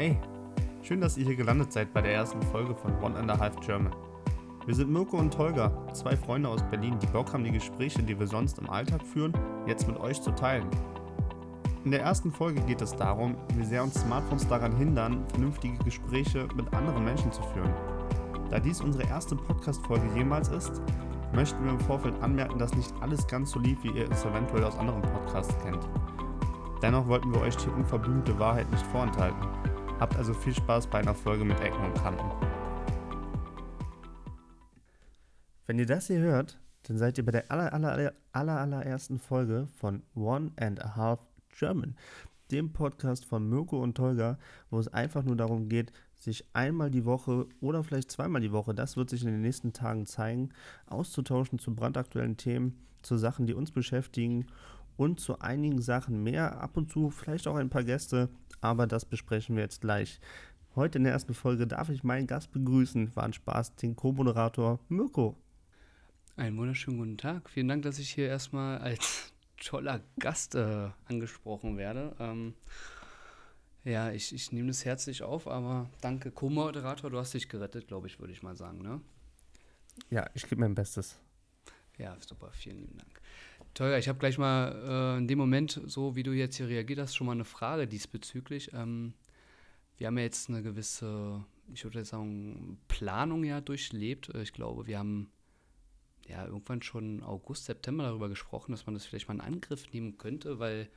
Hey, schön, dass ihr hier gelandet seid bei der ersten Folge von One and a Half German. Wir sind Mirko und Tolga, zwei Freunde aus Berlin, die Bock haben, die Gespräche, die wir sonst im Alltag führen, jetzt mit euch zu teilen. In der ersten Folge geht es darum, wie sehr uns Smartphones daran hindern, vernünftige Gespräche mit anderen Menschen zu führen. Da dies unsere erste Podcast-Folge jemals ist, möchten wir im Vorfeld anmerken, dass nicht alles ganz so lief, wie ihr es eventuell aus anderen Podcasts kennt. Dennoch wollten wir euch die unverblümte Wahrheit nicht vorenthalten. Habt also viel Spaß bei einer Folge mit Ecken und Kanten. Wenn ihr das hier hört, dann seid ihr bei der aller, aller, aller, allerersten Folge von One and a Half German, dem Podcast von Mirko und Tolga, wo es einfach nur darum geht, sich einmal die Woche oder vielleicht zweimal die Woche, das wird sich in den nächsten Tagen zeigen, auszutauschen zu brandaktuellen Themen, zu Sachen, die uns beschäftigen und zu einigen Sachen mehr. Ab und zu vielleicht auch ein paar Gäste, aber das besprechen wir jetzt gleich. Heute in der ersten Folge darf ich meinen Gast begrüßen. War ein Spaß, den Co-Moderator Mirko. Einen wunderschönen guten Tag. Vielen Dank, dass ich hier erstmal als toller Gast äh, angesprochen werde. Ähm, ja, ich, ich nehme das herzlich auf, aber danke, Co-Moderator, du hast dich gerettet, glaube ich, würde ich mal sagen, ne? Ja, ich gebe mein Bestes. Ja, super, vielen lieben Dank. Teuer, ich habe gleich mal äh, in dem Moment, so wie du jetzt hier reagiert hast, schon mal eine Frage diesbezüglich. Ähm, wir haben ja jetzt eine gewisse, ich würde sagen, Planung ja durchlebt. Äh, ich glaube, wir haben ja irgendwann schon August, September darüber gesprochen, dass man das vielleicht mal in Angriff nehmen könnte, weil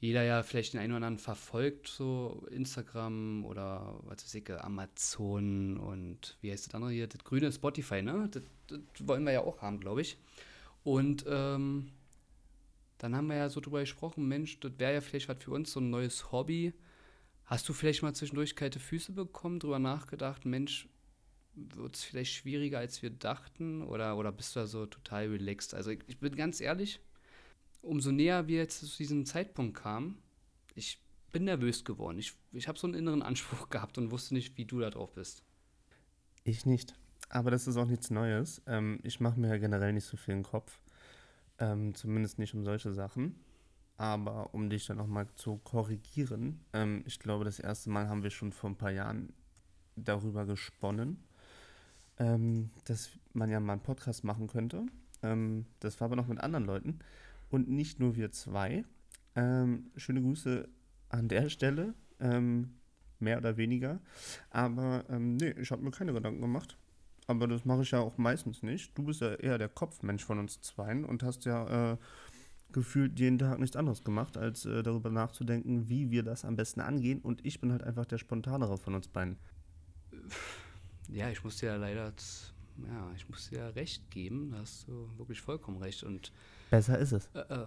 jeder ja vielleicht den einen oder anderen verfolgt, so Instagram oder was weiß ich, Amazon und wie heißt das andere hier? Das grüne Spotify, ne? Das, das wollen wir ja auch haben, glaube ich. Und ähm, dann haben wir ja so drüber gesprochen, Mensch, das wäre ja vielleicht was für uns, so ein neues Hobby. Hast du vielleicht mal zwischendurch kalte Füße bekommen, drüber nachgedacht, Mensch, wird es vielleicht schwieriger, als wir dachten? Oder, oder bist du da so total relaxed? Also ich, ich bin ganz ehrlich, umso näher wir jetzt zu diesem Zeitpunkt kamen, ich bin nervös geworden. Ich, ich habe so einen inneren Anspruch gehabt und wusste nicht, wie du da drauf bist. Ich nicht. Aber das ist auch nichts Neues. Ähm, ich mache mir ja generell nicht so viel den Kopf. Ähm, zumindest nicht um solche Sachen. Aber um dich dann nochmal zu korrigieren, ähm, ich glaube, das erste Mal haben wir schon vor ein paar Jahren darüber gesponnen, ähm, dass man ja mal einen Podcast machen könnte. Ähm, das war aber noch mit anderen Leuten und nicht nur wir zwei. Ähm, schöne Grüße an der Stelle, mehr oder weniger. Aber nee, ich habe mir keine Gedanken gemacht. Aber das mache ich ja auch meistens nicht. Du bist ja eher der Kopfmensch von uns zweien und hast ja äh, gefühlt jeden Tag nichts anderes gemacht, als äh, darüber nachzudenken, wie wir das am besten angehen. Und ich bin halt einfach der spontanere von uns beiden. Ja, ich muss dir ja leider, ja, ich muss dir ja recht geben. Da hast du wirklich vollkommen recht. Und Besser ist es. Äh,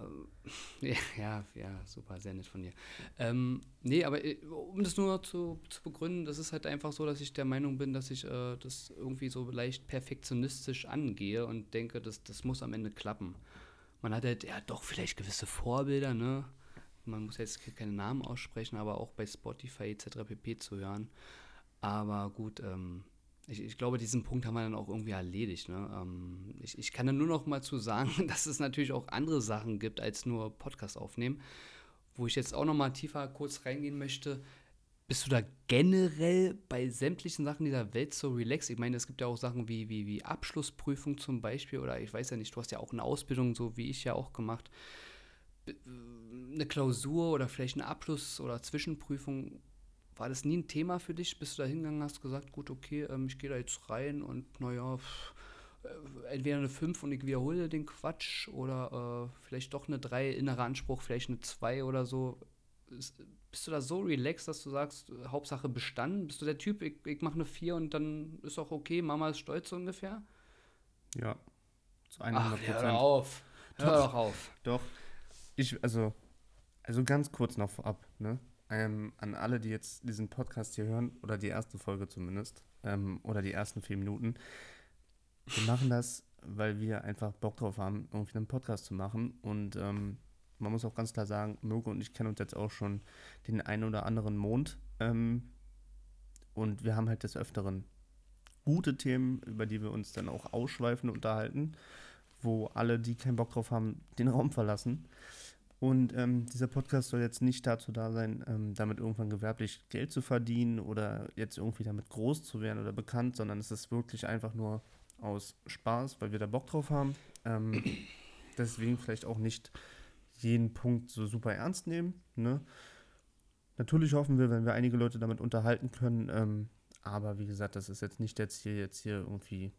äh, ja, ja, super, sehr nett von dir. Ähm, nee, aber äh, um das nur zu, zu begründen, das ist halt einfach so, dass ich der Meinung bin, dass ich äh, das irgendwie so leicht perfektionistisch angehe und denke, das, das muss am Ende klappen. Man hat halt ja doch vielleicht gewisse Vorbilder, ne? Man muss jetzt keine Namen aussprechen, aber auch bei Spotify etc. pp. zu hören. Aber gut, ähm, ich, ich, glaube, diesen Punkt haben wir dann auch irgendwie erledigt. Ne? Ähm, ich, ich, kann dann nur noch mal zu sagen, dass es natürlich auch andere Sachen gibt als nur Podcast aufnehmen. Wo ich jetzt auch noch mal tiefer kurz reingehen möchte. Bist du da generell bei sämtlichen Sachen dieser Welt so relaxed? Ich meine, es gibt ja auch Sachen wie, wie, wie Abschlussprüfung zum Beispiel oder ich weiß ja nicht, du hast ja auch eine Ausbildung, so wie ich ja auch gemacht. Eine Klausur oder vielleicht eine Abschluss- oder Zwischenprüfung war das nie ein Thema für dich? Bist du da hingegangen, hast gesagt, gut, okay, ähm, ich gehe da jetzt rein und naja, äh, entweder eine 5 und ich wiederhole den Quatsch oder äh, vielleicht doch eine 3, innerer Anspruch, vielleicht eine 2 oder so. Ist, bist du da so relaxed, dass du sagst, Hauptsache bestanden? Bist du der Typ, ich, ich mache eine 4 und dann ist auch okay, Mama ist stolz so ungefähr? Ja, zu 100 Prozent. Hör auf, hör doch auf. Doch, ich, also, also ganz kurz noch vorab, ne? Ähm, an alle, die jetzt diesen Podcast hier hören, oder die erste Folge zumindest, ähm, oder die ersten vier Minuten. Wir machen das, weil wir einfach Bock drauf haben, irgendwie einen Podcast zu machen. Und ähm, man muss auch ganz klar sagen, Mirko und ich kennen uns jetzt auch schon den einen oder anderen Mond. Ähm, und wir haben halt des Öfteren gute Themen, über die wir uns dann auch ausschweifen unterhalten, wo alle, die keinen Bock drauf haben, den Raum verlassen. Und ähm, dieser Podcast soll jetzt nicht dazu da sein, ähm, damit irgendwann gewerblich Geld zu verdienen oder jetzt irgendwie damit groß zu werden oder bekannt, sondern es ist wirklich einfach nur aus Spaß, weil wir da Bock drauf haben. Ähm, deswegen vielleicht auch nicht jeden Punkt so super ernst nehmen. Ne? Natürlich hoffen wir, wenn wir einige Leute damit unterhalten können. Ähm, aber wie gesagt, das ist jetzt nicht der Ziel, jetzt hier irgendwie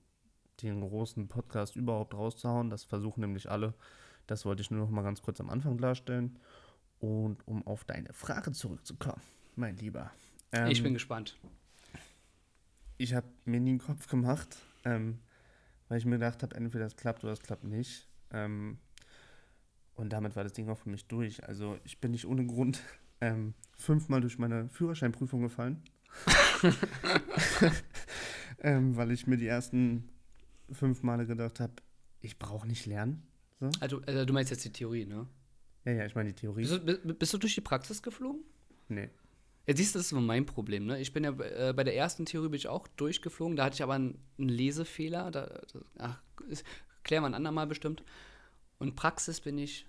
den großen Podcast überhaupt rauszuhauen. Das versuchen nämlich alle. Das wollte ich nur noch mal ganz kurz am Anfang klarstellen. Und um auf deine Frage zurückzukommen, mein Lieber. Ähm, ich bin gespannt. Ich habe mir nie einen Kopf gemacht, ähm, weil ich mir gedacht habe, entweder das klappt oder das klappt nicht. Ähm, und damit war das Ding auch für mich durch. Also ich bin nicht ohne Grund ähm, fünfmal durch meine Führerscheinprüfung gefallen. ähm, weil ich mir die ersten fünf Male gedacht habe, ich brauche nicht lernen. So. Also, also, du meinst jetzt die Theorie, ne? Ja, ja, ich meine die Theorie. Bist du, bist du, durch die Praxis geflogen? Nee. Ja, siehst du, das ist immer mein Problem, ne? Ich bin ja äh, bei der ersten Theorie bin ich auch durchgeflogen, da hatte ich aber einen, einen Lesefehler. Da, da, ach, ist, klären wir ein andermal bestimmt. Und Praxis bin ich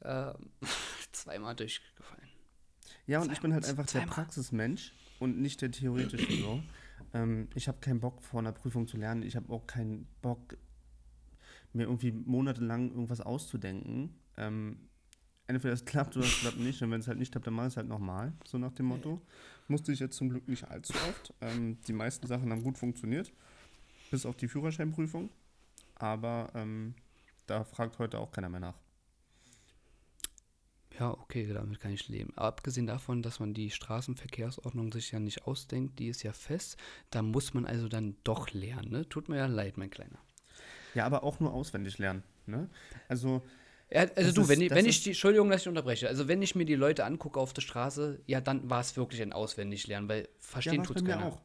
äh, zweimal durchgefallen. Ja, und zweimal, ich bin halt einfach zweimal. der Praxismensch und nicht der theoretische so. Ähm, ich habe keinen Bock, vor einer Prüfung zu lernen. Ich habe auch keinen Bock, mir irgendwie monatelang irgendwas auszudenken. Ähm, entweder es klappt oder es klappt nicht. Und wenn es halt nicht klappt, dann mach es halt nochmal, so nach dem Motto. Musste ich jetzt zum Glück nicht allzu oft. Ähm, die meisten Sachen haben gut funktioniert, bis auf die Führerscheinprüfung. Aber ähm, da fragt heute auch keiner mehr nach. Ja, okay, damit kann ich leben. Aber abgesehen davon, dass man die Straßenverkehrsordnung sich ja nicht ausdenkt, die ist ja fest, da muss man also dann doch lernen. Ne? Tut mir ja leid, mein Kleiner. Ja, aber auch nur auswendig lernen. Ne? Also. Ja, also du, ist, wenn, ich, wenn ich die, Entschuldigung, dass ich unterbreche, also wenn ich mir die Leute angucke auf der Straße, ja, dann war es wirklich ein Auswendiglernen, weil verstehen ja, tut es keiner. Auch.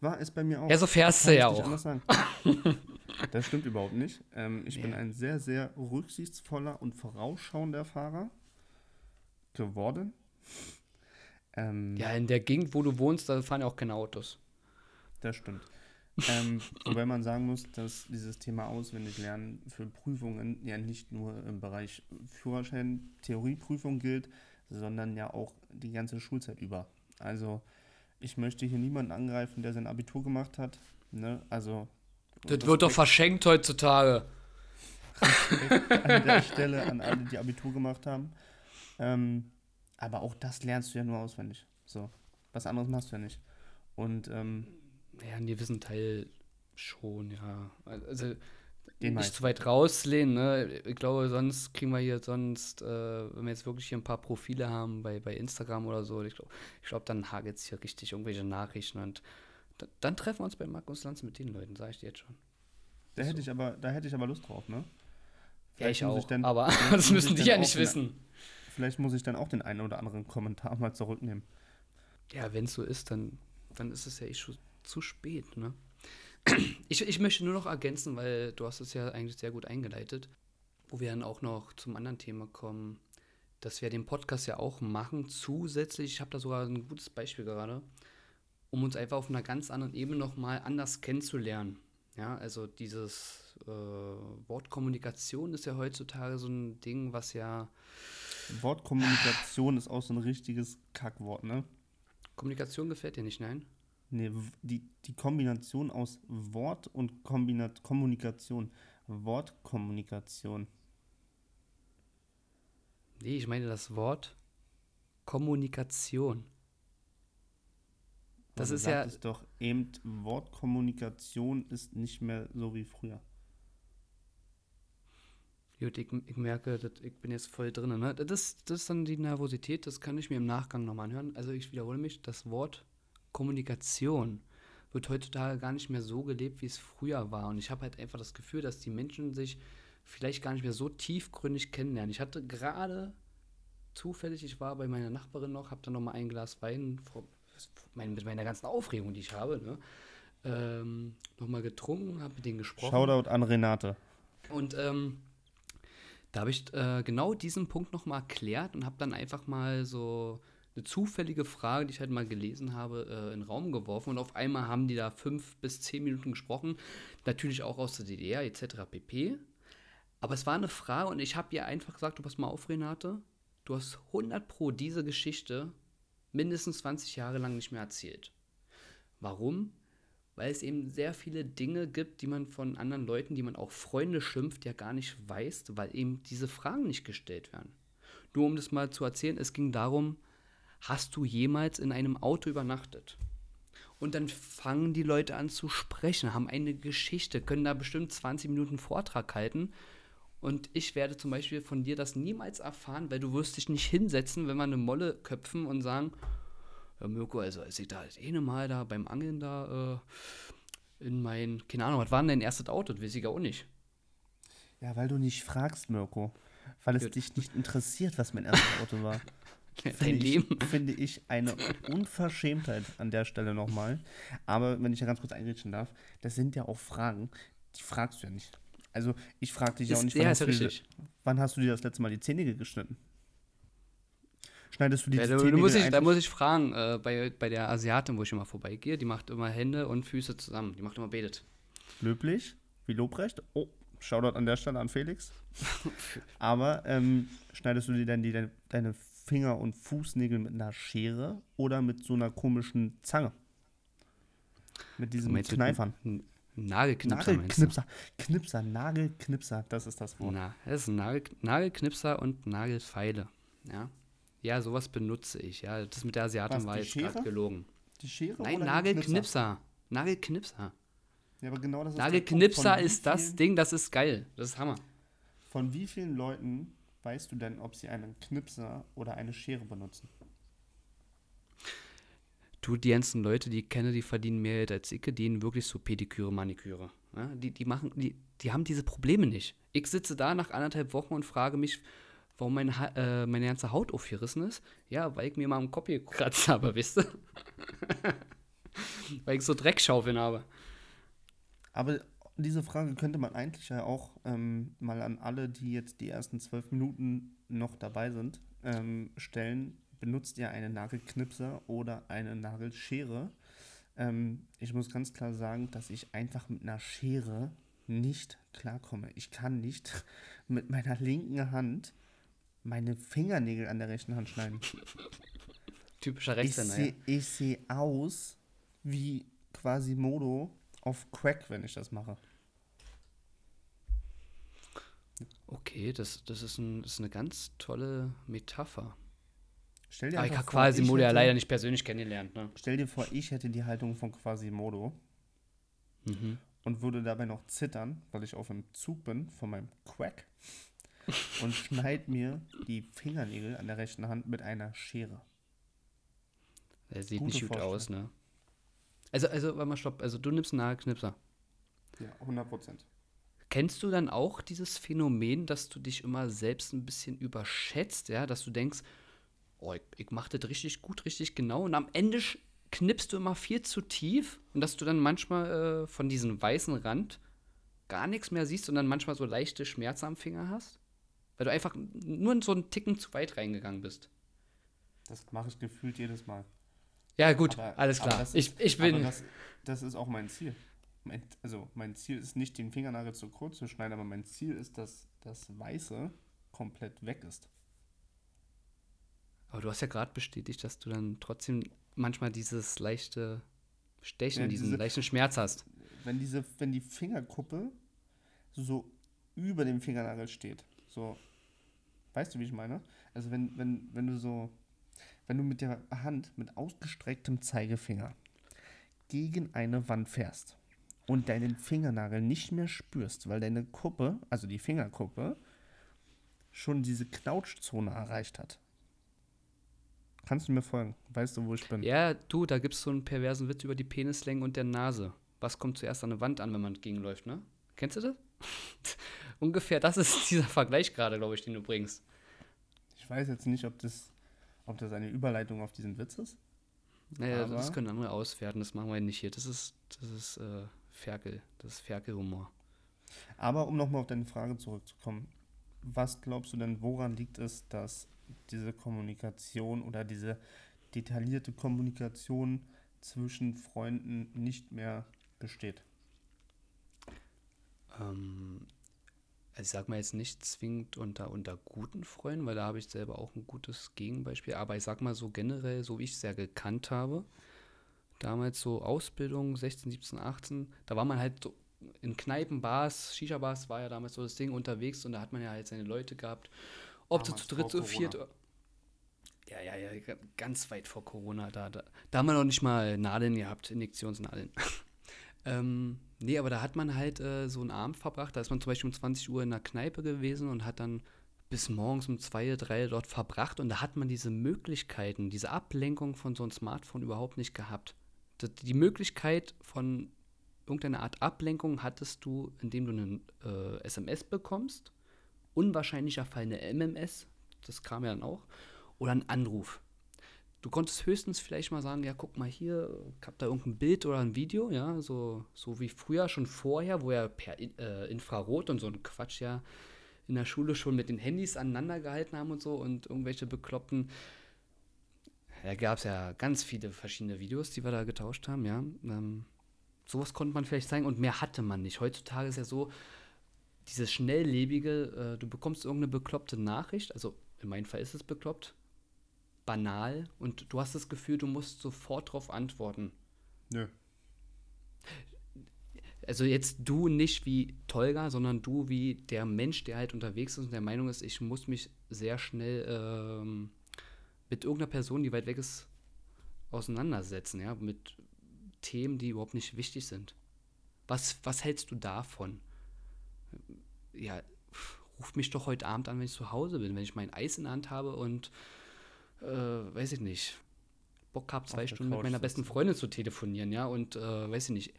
War es bei mir auch. Ja, so fährst du ja auch. Das stimmt überhaupt nicht. Ähm, ich ja. bin ein sehr, sehr rücksichtsvoller und vorausschauender Fahrer geworden. Ähm, ja, in der Gegend, wo du wohnst, da fahren ja auch keine Autos. Das stimmt. Ähm, wobei man sagen muss, dass dieses Thema Auswendiglernen für Prüfungen ja nicht nur im Bereich Führerschein, Theorieprüfung gilt, sondern ja auch die ganze Schulzeit über. Also ich möchte hier niemanden angreifen, der sein Abitur gemacht hat. Ne? Also das wird doch verschenkt heutzutage. an der Stelle an alle, die Abitur gemacht haben. Ähm, aber auch das lernst du ja nur auswendig. So. Was anderes machst du ja nicht. Und ähm, ja, einen gewissen Teil schon, ja. Also Den nicht zu weit rauslehnen, ne? Ich glaube, sonst kriegen wir hier sonst, äh, wenn wir jetzt wirklich hier ein paar Profile haben bei, bei Instagram oder so, ich glaube, ich glaub, dann hagelt es hier richtig irgendwelche Nachrichten und dann treffen wir uns bei Markus Lanz mit den Leuten, sage ich dir jetzt schon. Da hätte, ich aber, da hätte ich aber Lust drauf, ne? Vielleicht ja, ich auch, ich dann, aber das müssen die ja nicht wissen. vielleicht muss ich dann auch den einen oder anderen Kommentar mal zurücknehmen. Ja, wenn es so ist, dann, dann ist es ja eh schon zu spät, ne? Ich, ich möchte nur noch ergänzen, weil du hast es ja eigentlich sehr gut eingeleitet, wo wir dann auch noch zum anderen Thema kommen, dass wir den Podcast ja auch machen. Zusätzlich, ich habe da sogar ein gutes Beispiel gerade, um uns einfach auf einer ganz anderen Ebene nochmal anders kennenzulernen. Ja, also dieses äh, Wortkommunikation ist ja heutzutage so ein Ding, was ja. Wortkommunikation ist auch so ein richtiges Kackwort, ne? Kommunikation gefällt dir nicht, nein? Nee, die, die Kombination aus Wort und Kombinat Kommunikation. Wortkommunikation. Nee, ich meine das Wort Kommunikation. Das ist ja. Es doch eben, Wortkommunikation ist nicht mehr so wie früher. Gut, ich, ich merke, dass ich bin jetzt voll drin. Ne? Das, das ist dann die Nervosität, das kann ich mir im Nachgang nochmal anhören. Also ich wiederhole mich, das Wort Kommunikation wird heutzutage gar nicht mehr so gelebt, wie es früher war. Und ich habe halt einfach das Gefühl, dass die Menschen sich vielleicht gar nicht mehr so tiefgründig kennenlernen. Ich hatte gerade zufällig, ich war bei meiner Nachbarin noch, habe dann nochmal ein Glas Wein vor, mein, mit meiner ganzen Aufregung, die ich habe, ne, ähm, nochmal getrunken, habe mit denen gesprochen. Shoutout an Renate. Und ähm, da habe ich äh, genau diesen Punkt nochmal erklärt und habe dann einfach mal so eine zufällige Frage, die ich halt mal gelesen habe, äh, in den Raum geworfen. Und auf einmal haben die da fünf bis zehn Minuten gesprochen. Natürlich auch aus der DDR etc. pp. Aber es war eine Frage und ich habe ihr einfach gesagt, du pass mal auf, Renate, du hast 100 pro diese Geschichte mindestens 20 Jahre lang nicht mehr erzählt. Warum? Weil es eben sehr viele Dinge gibt, die man von anderen Leuten, die man auch Freunde schimpft, ja gar nicht weiß, weil eben diese Fragen nicht gestellt werden. Nur um das mal zu erzählen, es ging darum, hast du jemals in einem Auto übernachtet? Und dann fangen die Leute an zu sprechen, haben eine Geschichte, können da bestimmt 20 Minuten Vortrag halten. Und ich werde zum Beispiel von dir das niemals erfahren, weil du wirst dich nicht hinsetzen, wenn wir eine Molle köpfen und sagen, ja, Mirko, also als ich da das eine Mal da beim Angeln da äh, in mein, keine Ahnung, was war denn dein erstes Auto? Das weiß ich auch nicht. Ja, weil du nicht fragst, Mirko. Weil es Gut. dich nicht interessiert, was mein erstes Auto war. Dein finde Leben. Ich, finde ich eine Unverschämtheit an der Stelle nochmal. Aber wenn ich da ganz kurz einreden darf, das sind ja auch Fragen, die fragst du ja nicht. Also ich frage dich ja auch nicht, wann, hast ja du, wann hast du dir das letzte Mal die Zähne geschnitten? Schneidest du die ja, Zähne muss ich, Da muss ich fragen, äh, bei, bei der Asiatin, wo ich immer vorbeigehe, die macht immer Hände und Füße zusammen. Die macht immer betet. Löblich, wie Lobrecht. Oh, Shoutout an der Stelle an Felix. Aber ähm, schneidest du dir dann die, deine, deine Finger- und Fußnägel mit einer Schere oder mit so einer komischen Zange? Mit diesen Kneifern. Nagelknipser. Nagelknipser. Knipser, Nagelknipser, das ist das Wort. Na, das ist ein Nagel, Nagelknipser und Nagelfeile. Ja. Ja, sowas benutze ich. Ja, das mit der Asiatin Was, war jetzt gerade gelogen. Die Schere? Nein, Nagelknipser. Nagelknipser. Ja, aber genau das ist Nagelknipser ist das Ding, das ist geil. Das ist Hammer. Von wie vielen Leuten weißt du denn, ob sie einen Knipser oder eine Schere benutzen? Du, die ganzen Leute, die ich kenne, die verdienen mehr Geld als ich, die wirklich so Pediküre, Maniküre. Ja, die, die machen, die, die haben diese Probleme nicht. Ich sitze da nach anderthalb Wochen und frage mich, warum meine, äh, meine ganze Haut aufgerissen ist. Ja, weil ich mir mal am Kopf gekratzt habe, wisst ihr? weil ich so Dreckschaufeln habe. Aber diese Frage könnte man eigentlich ja auch ähm, mal an alle, die jetzt die ersten zwölf Minuten noch dabei sind, ähm, stellen. Benutzt ihr einen Nagelknipser oder eine Nagelschere? Ähm, ich muss ganz klar sagen, dass ich einfach mit einer Schere nicht klarkomme. Ich kann nicht mit meiner linken Hand meine Fingernägel an der rechten Hand schneiden. Typischer Rechtshänder, Ich sehe seh aus wie quasi Modo auf Crack, wenn ich das mache. Okay, das, das, ist, ein, das ist eine ganz tolle Metapher. Stell dir Aber ich habe Quasimodo ja leider nicht persönlich kennengelernt. Ne? Stell dir vor, ich hätte die Haltung von Quasimodo mhm. und würde dabei noch zittern, weil ich auf dem Zug bin von meinem Quack und schneid mir die Fingernägel an der rechten Hand mit einer Schere. Er sieht Gute nicht gut aus, ne? Also, also, warte mal, stopp. Also, du nimmst einen Nagelknipser. Ja, 100 Prozent. Kennst du dann auch dieses Phänomen, dass du dich immer selbst ein bisschen überschätzt, ja? Dass du denkst, oh, ich, ich mache das richtig gut, richtig genau und am Ende knippst du immer viel zu tief und dass du dann manchmal äh, von diesem weißen Rand gar nichts mehr siehst und dann manchmal so leichte Schmerzen am Finger hast? Weil du einfach nur so einen Ticken zu weit reingegangen bist. Das mache ich gefühlt jedes Mal. Ja, gut, aber, alles klar. Ist, ich, ich bin. Das, das, ist auch mein Ziel. Mein, also, mein Ziel ist nicht, den Fingernagel zu kurz zu schneiden, aber mein Ziel ist, dass das Weiße komplett weg ist. Aber du hast ja gerade bestätigt, dass du dann trotzdem manchmal dieses leichte Stechen, ja, diesen diese, leichten Schmerz hast. Wenn, diese, wenn die Fingerkuppe so über dem Fingernagel steht, so, weißt du, wie ich meine? Also wenn, wenn, wenn du so, wenn du mit der Hand mit ausgestrecktem Zeigefinger gegen eine Wand fährst und deinen Fingernagel nicht mehr spürst, weil deine Kuppe, also die Fingerkuppe, schon diese Knautschzone erreicht hat. Kannst du mir folgen? Weißt du, wo ich bin? Ja, du, da gibt es so einen perversen Witz über die Penislänge und der Nase. Was kommt zuerst an eine Wand an, wenn man gegenläuft, ne? Kennst du das? Ungefähr das ist dieser Vergleich gerade, glaube ich, den du bringst. Ich weiß jetzt nicht, ob das, ob das eine Überleitung auf diesen Witz ist. Naja, das können andere auswerten, das machen wir nicht hier. Das ist, das ist äh, Ferkel, das ist Ferkelhumor. Aber um nochmal auf deine Frage zurückzukommen, was glaubst du denn, woran liegt es, dass diese Kommunikation oder diese detaillierte Kommunikation zwischen Freunden nicht mehr besteht? Ähm, also ich sag mal jetzt nicht zwingend unter, unter guten Freunden, weil da habe ich selber auch ein gutes Gegenbeispiel. Aber ich sag mal so generell, so wie ich es ja gekannt habe, damals so Ausbildung, 16, 17, 18, da war man halt so in Kneipen, Bars, Shisha-Bars war ja damals so das Ding unterwegs und da hat man ja halt seine Leute gehabt. Ob du zu dritt, zu viert. Ja, ja, ja, ganz weit vor Corona. Da, da, da haben wir noch nicht mal Nadeln gehabt, Injektionsnadeln. Ähm, nee, aber da hat man halt äh, so einen Abend verbracht. Da ist man zum Beispiel um 20 Uhr in der Kneipe gewesen und hat dann bis morgens um zwei, drei dort verbracht. Und da hat man diese Möglichkeiten, diese Ablenkung von so einem Smartphone überhaupt nicht gehabt. Die Möglichkeit von irgendeiner Art Ablenkung hattest du, indem du eine äh, SMS bekommst, unwahrscheinlicher Fall eine MMS, das kam ja dann auch, oder einen Anruf. Du konntest höchstens vielleicht mal sagen, ja, guck mal hier, ich habe da irgendein Bild oder ein Video, ja, so, so wie früher schon vorher, wo ja per äh, Infrarot und so ein Quatsch ja in der Schule schon mit den Handys aneinander gehalten haben und so und irgendwelche bekloppten da gab es ja ganz viele verschiedene Videos, die wir da getauscht haben, ja. Ähm, sowas konnte man vielleicht zeigen und mehr hatte man nicht. Heutzutage ist ja so, dieses schnelllebige, äh, du bekommst irgendeine bekloppte Nachricht, also in meinem Fall ist es bekloppt, banal und du hast das Gefühl, du musst sofort darauf antworten. Nö. Also jetzt du nicht wie Tolga, sondern du wie der Mensch, der halt unterwegs ist und der Meinung ist, ich muss mich sehr schnell ähm, mit irgendeiner Person, die weit weg ist, auseinandersetzen, ja, mit Themen, die überhaupt nicht wichtig sind. Was, was hältst du davon? Ja, ruf mich doch heute Abend an, wenn ich zu Hause bin, wenn ich mein Eis in der Hand habe und äh, weiß ich nicht, Bock habe, zwei Stunden mit meiner besten Freundin zu telefonieren, ja, und äh, weiß ich nicht,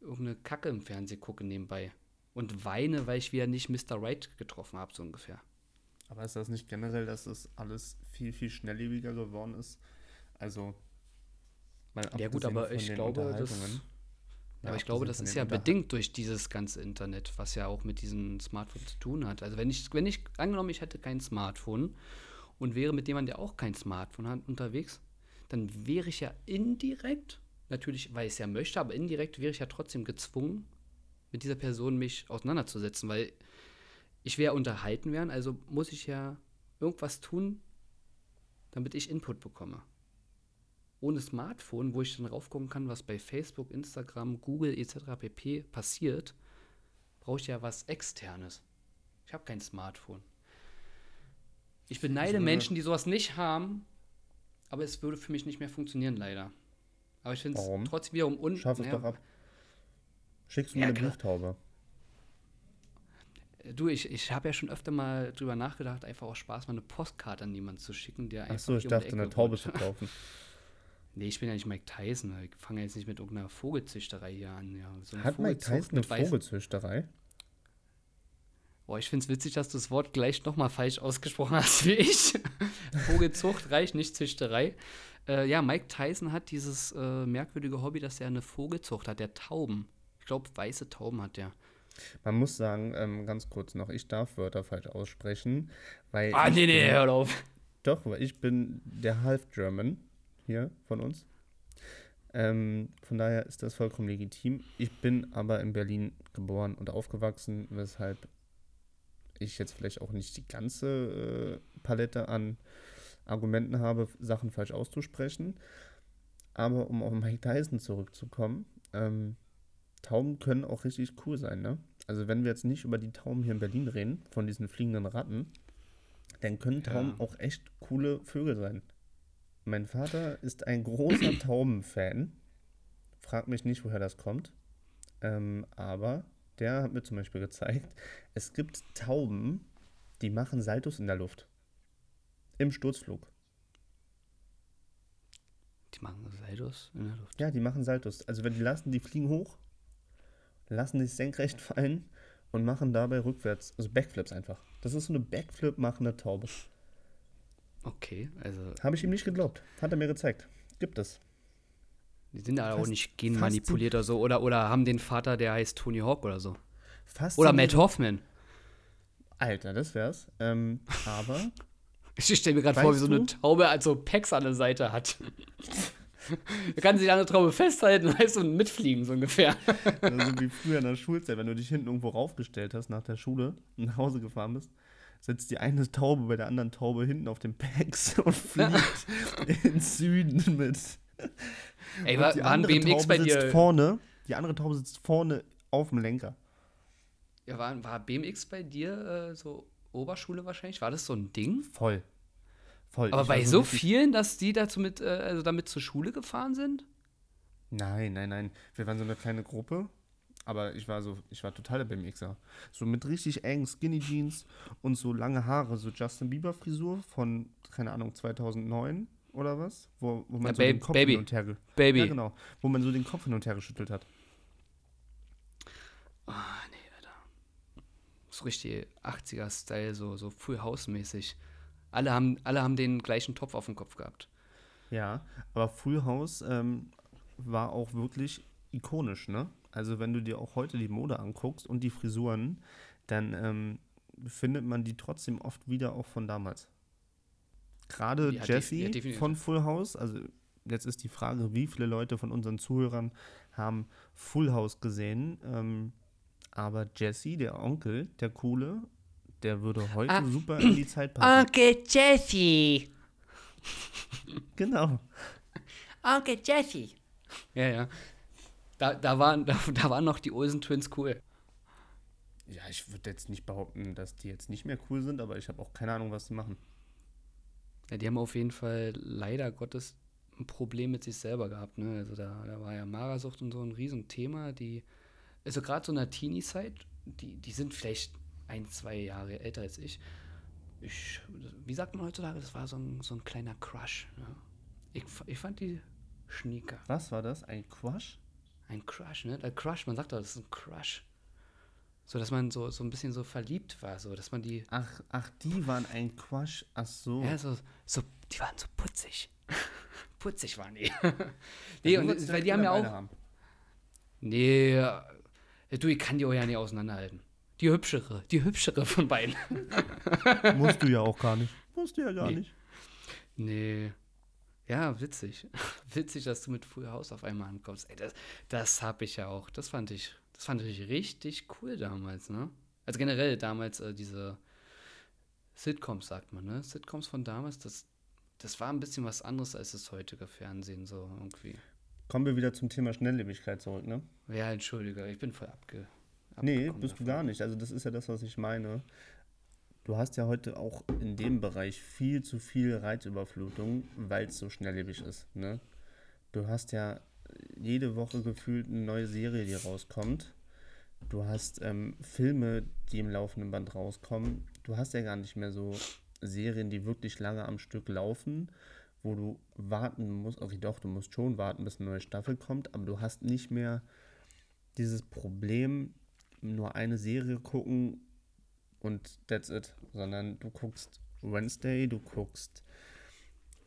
irgendeine Kacke im Fernsehen gucke nebenbei. Und weine, weil ich wieder nicht Mr. Right getroffen habe, so ungefähr. Aber ist das nicht generell, dass es alles viel, viel schnelllebiger geworden ist? Also, ja gut, aber ich glaube, das, ja, aber ich glaube, das ist ja bedingt durch dieses ganze Internet, was ja auch mit diesem Smartphone zu tun hat. Also wenn ich, wenn ich, angenommen, ich hätte kein Smartphone und wäre mit jemandem, der auch kein Smartphone hat, unterwegs, dann wäre ich ja indirekt, natürlich, weil ich es ja möchte, aber indirekt wäre ich ja trotzdem gezwungen, mit dieser Person mich auseinanderzusetzen, weil ich wäre unterhalten werden, also muss ich ja irgendwas tun, damit ich Input bekomme ohne Smartphone, wo ich dann raufgucken kann, was bei Facebook, Instagram, Google etc. pp. passiert, brauche ich ja was Externes. Ich habe kein Smartphone. Ich beneide Menschen, die sowas nicht haben, aber es würde für mich nicht mehr funktionieren, leider. Aber ich finde es trotzdem wiederum un... Schaff es ja, doch ab. Schickst du mir ja, eine Brieftaube? Du, ich, ich habe ja schon öfter mal drüber nachgedacht, einfach auch Spaß, mal eine Postkarte an jemanden zu schicken, der einfach. Achso, ich dachte, um eine Taube zu kaufen. Nee, ich bin ja nicht Mike Tyson. Ich fange jetzt nicht mit irgendeiner Vogelzüchterei hier an. Ja, so Hat Mike Tyson eine Vogelzüchterei? Boah, ich finde es witzig, dass du das Wort gleich nochmal falsch ausgesprochen hast wie ich. Vogelzucht reicht, nicht Züchterei. Äh, ja, Mike Tyson hat dieses äh, merkwürdige Hobby, dass er eine Vogelzucht hat, der Tauben. Ich glaube, weiße Tauben hat der. Man muss sagen, ähm, ganz kurz noch, ich darf Wörter falsch aussprechen, weil. Ah, nee, nee, hör auf. Doch, weil ich bin der Half-German hier von uns. Ähm, von daher ist das vollkommen legitim. Ich bin aber in Berlin geboren und aufgewachsen, weshalb ich jetzt vielleicht auch nicht die ganze äh, Palette an Argumenten habe, Sachen falsch auszusprechen. Aber um auf Mike Tyson zurückzukommen, ähm, Tauben können auch richtig cool sein, ne? Also wenn wir jetzt nicht über die Tauben hier in Berlin reden, von diesen fliegenden Ratten, dann können Tauben ja. auch echt coole Vögel sein. Mein Vater ist ein großer Taubenfan. Frag mich nicht, woher das kommt. Ähm, aber der hat mir zum Beispiel gezeigt, es gibt Tauben, die machen Saltos in der Luft. Im Sturzflug. Die machen Saltos in der Luft? Ja, die machen Saltos. Also wenn die lassen, die fliegen hoch, lassen sich senkrecht fallen und machen dabei rückwärts, also Backflips einfach. Das ist so eine Backflip machende Taube. Okay, also. Habe ich ihm nicht geglaubt. Hat er mir gezeigt. Gibt es. Die sind aber auch nicht genmanipuliert oder so. Oder, oder haben den Vater, der heißt Tony Hawk oder so. Oder Matt Hoffman. Alter, das wär's. Ähm, aber. ich stelle mir gerade vor, wie so eine Taube also Packs an der Seite hat. Da kann sich an der Traube festhalten, weißt du, und mitfliegen, so ungefähr. Also wie früher in der Schulzeit, wenn du dich hinten irgendwo raufgestellt hast nach der Schule und nach Hause gefahren bist, setzt die eine Taube bei der anderen Taube hinten auf den Packs und fliegt ins Süden mit. Ey, Und war, die andere BMX Taube bei sitzt dir? vorne, die andere Taube sitzt vorne auf dem Lenker. Ja, war, war BMX bei dir äh, so Oberschule wahrscheinlich? War das so ein Ding? Voll. Voll. Aber Ich bei so vielen, dass die dazu mit, äh, also damit zur Schule gefahren sind? Nein, nein, nein. Wir waren so eine kleine Gruppe, aber ich war so, ich war total der BMXer. So mit richtig engen Skinny Jeans und so lange Haare, so Justin Bieber Frisur von, keine Ahnung, 2009 oder was? Wo, wo man Ja, so den Ba- Kopf Baby. hin und her, Baby. ja, genau, wo man so den Kopf hin und her geschüttelt hat. Ah, nee, Alter. So richtig 80er-Style, so, so Full House-mäßig. Alle haben, alle haben den gleichen Topf auf dem Kopf gehabt. Ja, aber Full House ähm, war auch wirklich ikonisch, ne? Also wenn du dir auch heute die Mode anguckst und die Frisuren, dann ähm, findet man die trotzdem oft wieder auch von damals. Gerade Jesse ja, definitiv. von Full House, also jetzt ist die Frage, wie viele Leute von unseren Zuhörern haben Full House gesehen, ähm, aber Jesse, der Onkel, der Coole, der würde heute Ah. super in die Zeit passen. Onkel Jesse! Genau. Onkel Jesse! Ja, ja. Da, da, waren, da, da waren noch die Olsen Twins cool. Ja, ich würde jetzt nicht behaupten, dass die jetzt nicht mehr cool sind, aber ich habe auch keine Ahnung, was die machen. Ja, die haben auf jeden Fall leider Gottes ein Problem mit sich selber gehabt. Ne? Also da, da war ja Magersucht und so ein Riesenthema. Die, also gerade so in der Teenie-Zeit, die, die sind vielleicht ein, zwei Jahre älter als ich. ich. Wie sagt man heutzutage? Das war so ein, so ein kleiner Crush. Ja. Ich, ich fand die schnieker. Was war das? Ein Quash? Ein Crush, ne? Der Crush, man sagt doch, das ist ein Crush. So, dass man so, so ein bisschen so verliebt war, so, dass man die, Ach, ach, die waren ein Quash. Ach so. Ja, so, so, die waren so putzig. putzig waren die. nee, und weil die haben ja auch. haben. Nee, äh, du, ich kann die auch ja nicht auseinanderhalten. Die hübschere, die hübschere von beiden. Musst du ja auch gar nicht. Musst du ja gar Nee. nicht. Nee. Ja, witzig. witzig, dass du mit Full House auf einmal ankommst. Ey, das, das hab ich ja auch. Das fand ich, das fand ich richtig cool damals, ne? Also generell damals äh, diese Sitcoms, sagt man, ne? Sitcoms von damals, das, das war ein bisschen was anderes als das heutige Fernsehen, so irgendwie. Kommen wir wieder zum Thema Schnelllebigkeit zurück, ne? Ja, entschuldige, ich bin voll abge. Nee, bist du davon. gar nicht. Also das ist ja das, was ich meine. Du hast ja heute auch in dem Bereich viel zu viel Reizüberflutung, weil es so schnelllebig ist. Ne? Du hast ja jede Woche gefühlt eine neue Serie, die rauskommt. Du hast ähm, Filme, die im laufenden Band rauskommen. Du hast ja gar nicht mehr so Serien, die wirklich lange am Stück laufen, wo du warten musst. Okay, doch, du musst schon warten, bis eine neue Staffel kommt, aber du hast nicht mehr dieses Problem, nur eine Serie gucken und that's it, sondern du guckst Wednesday, du guckst,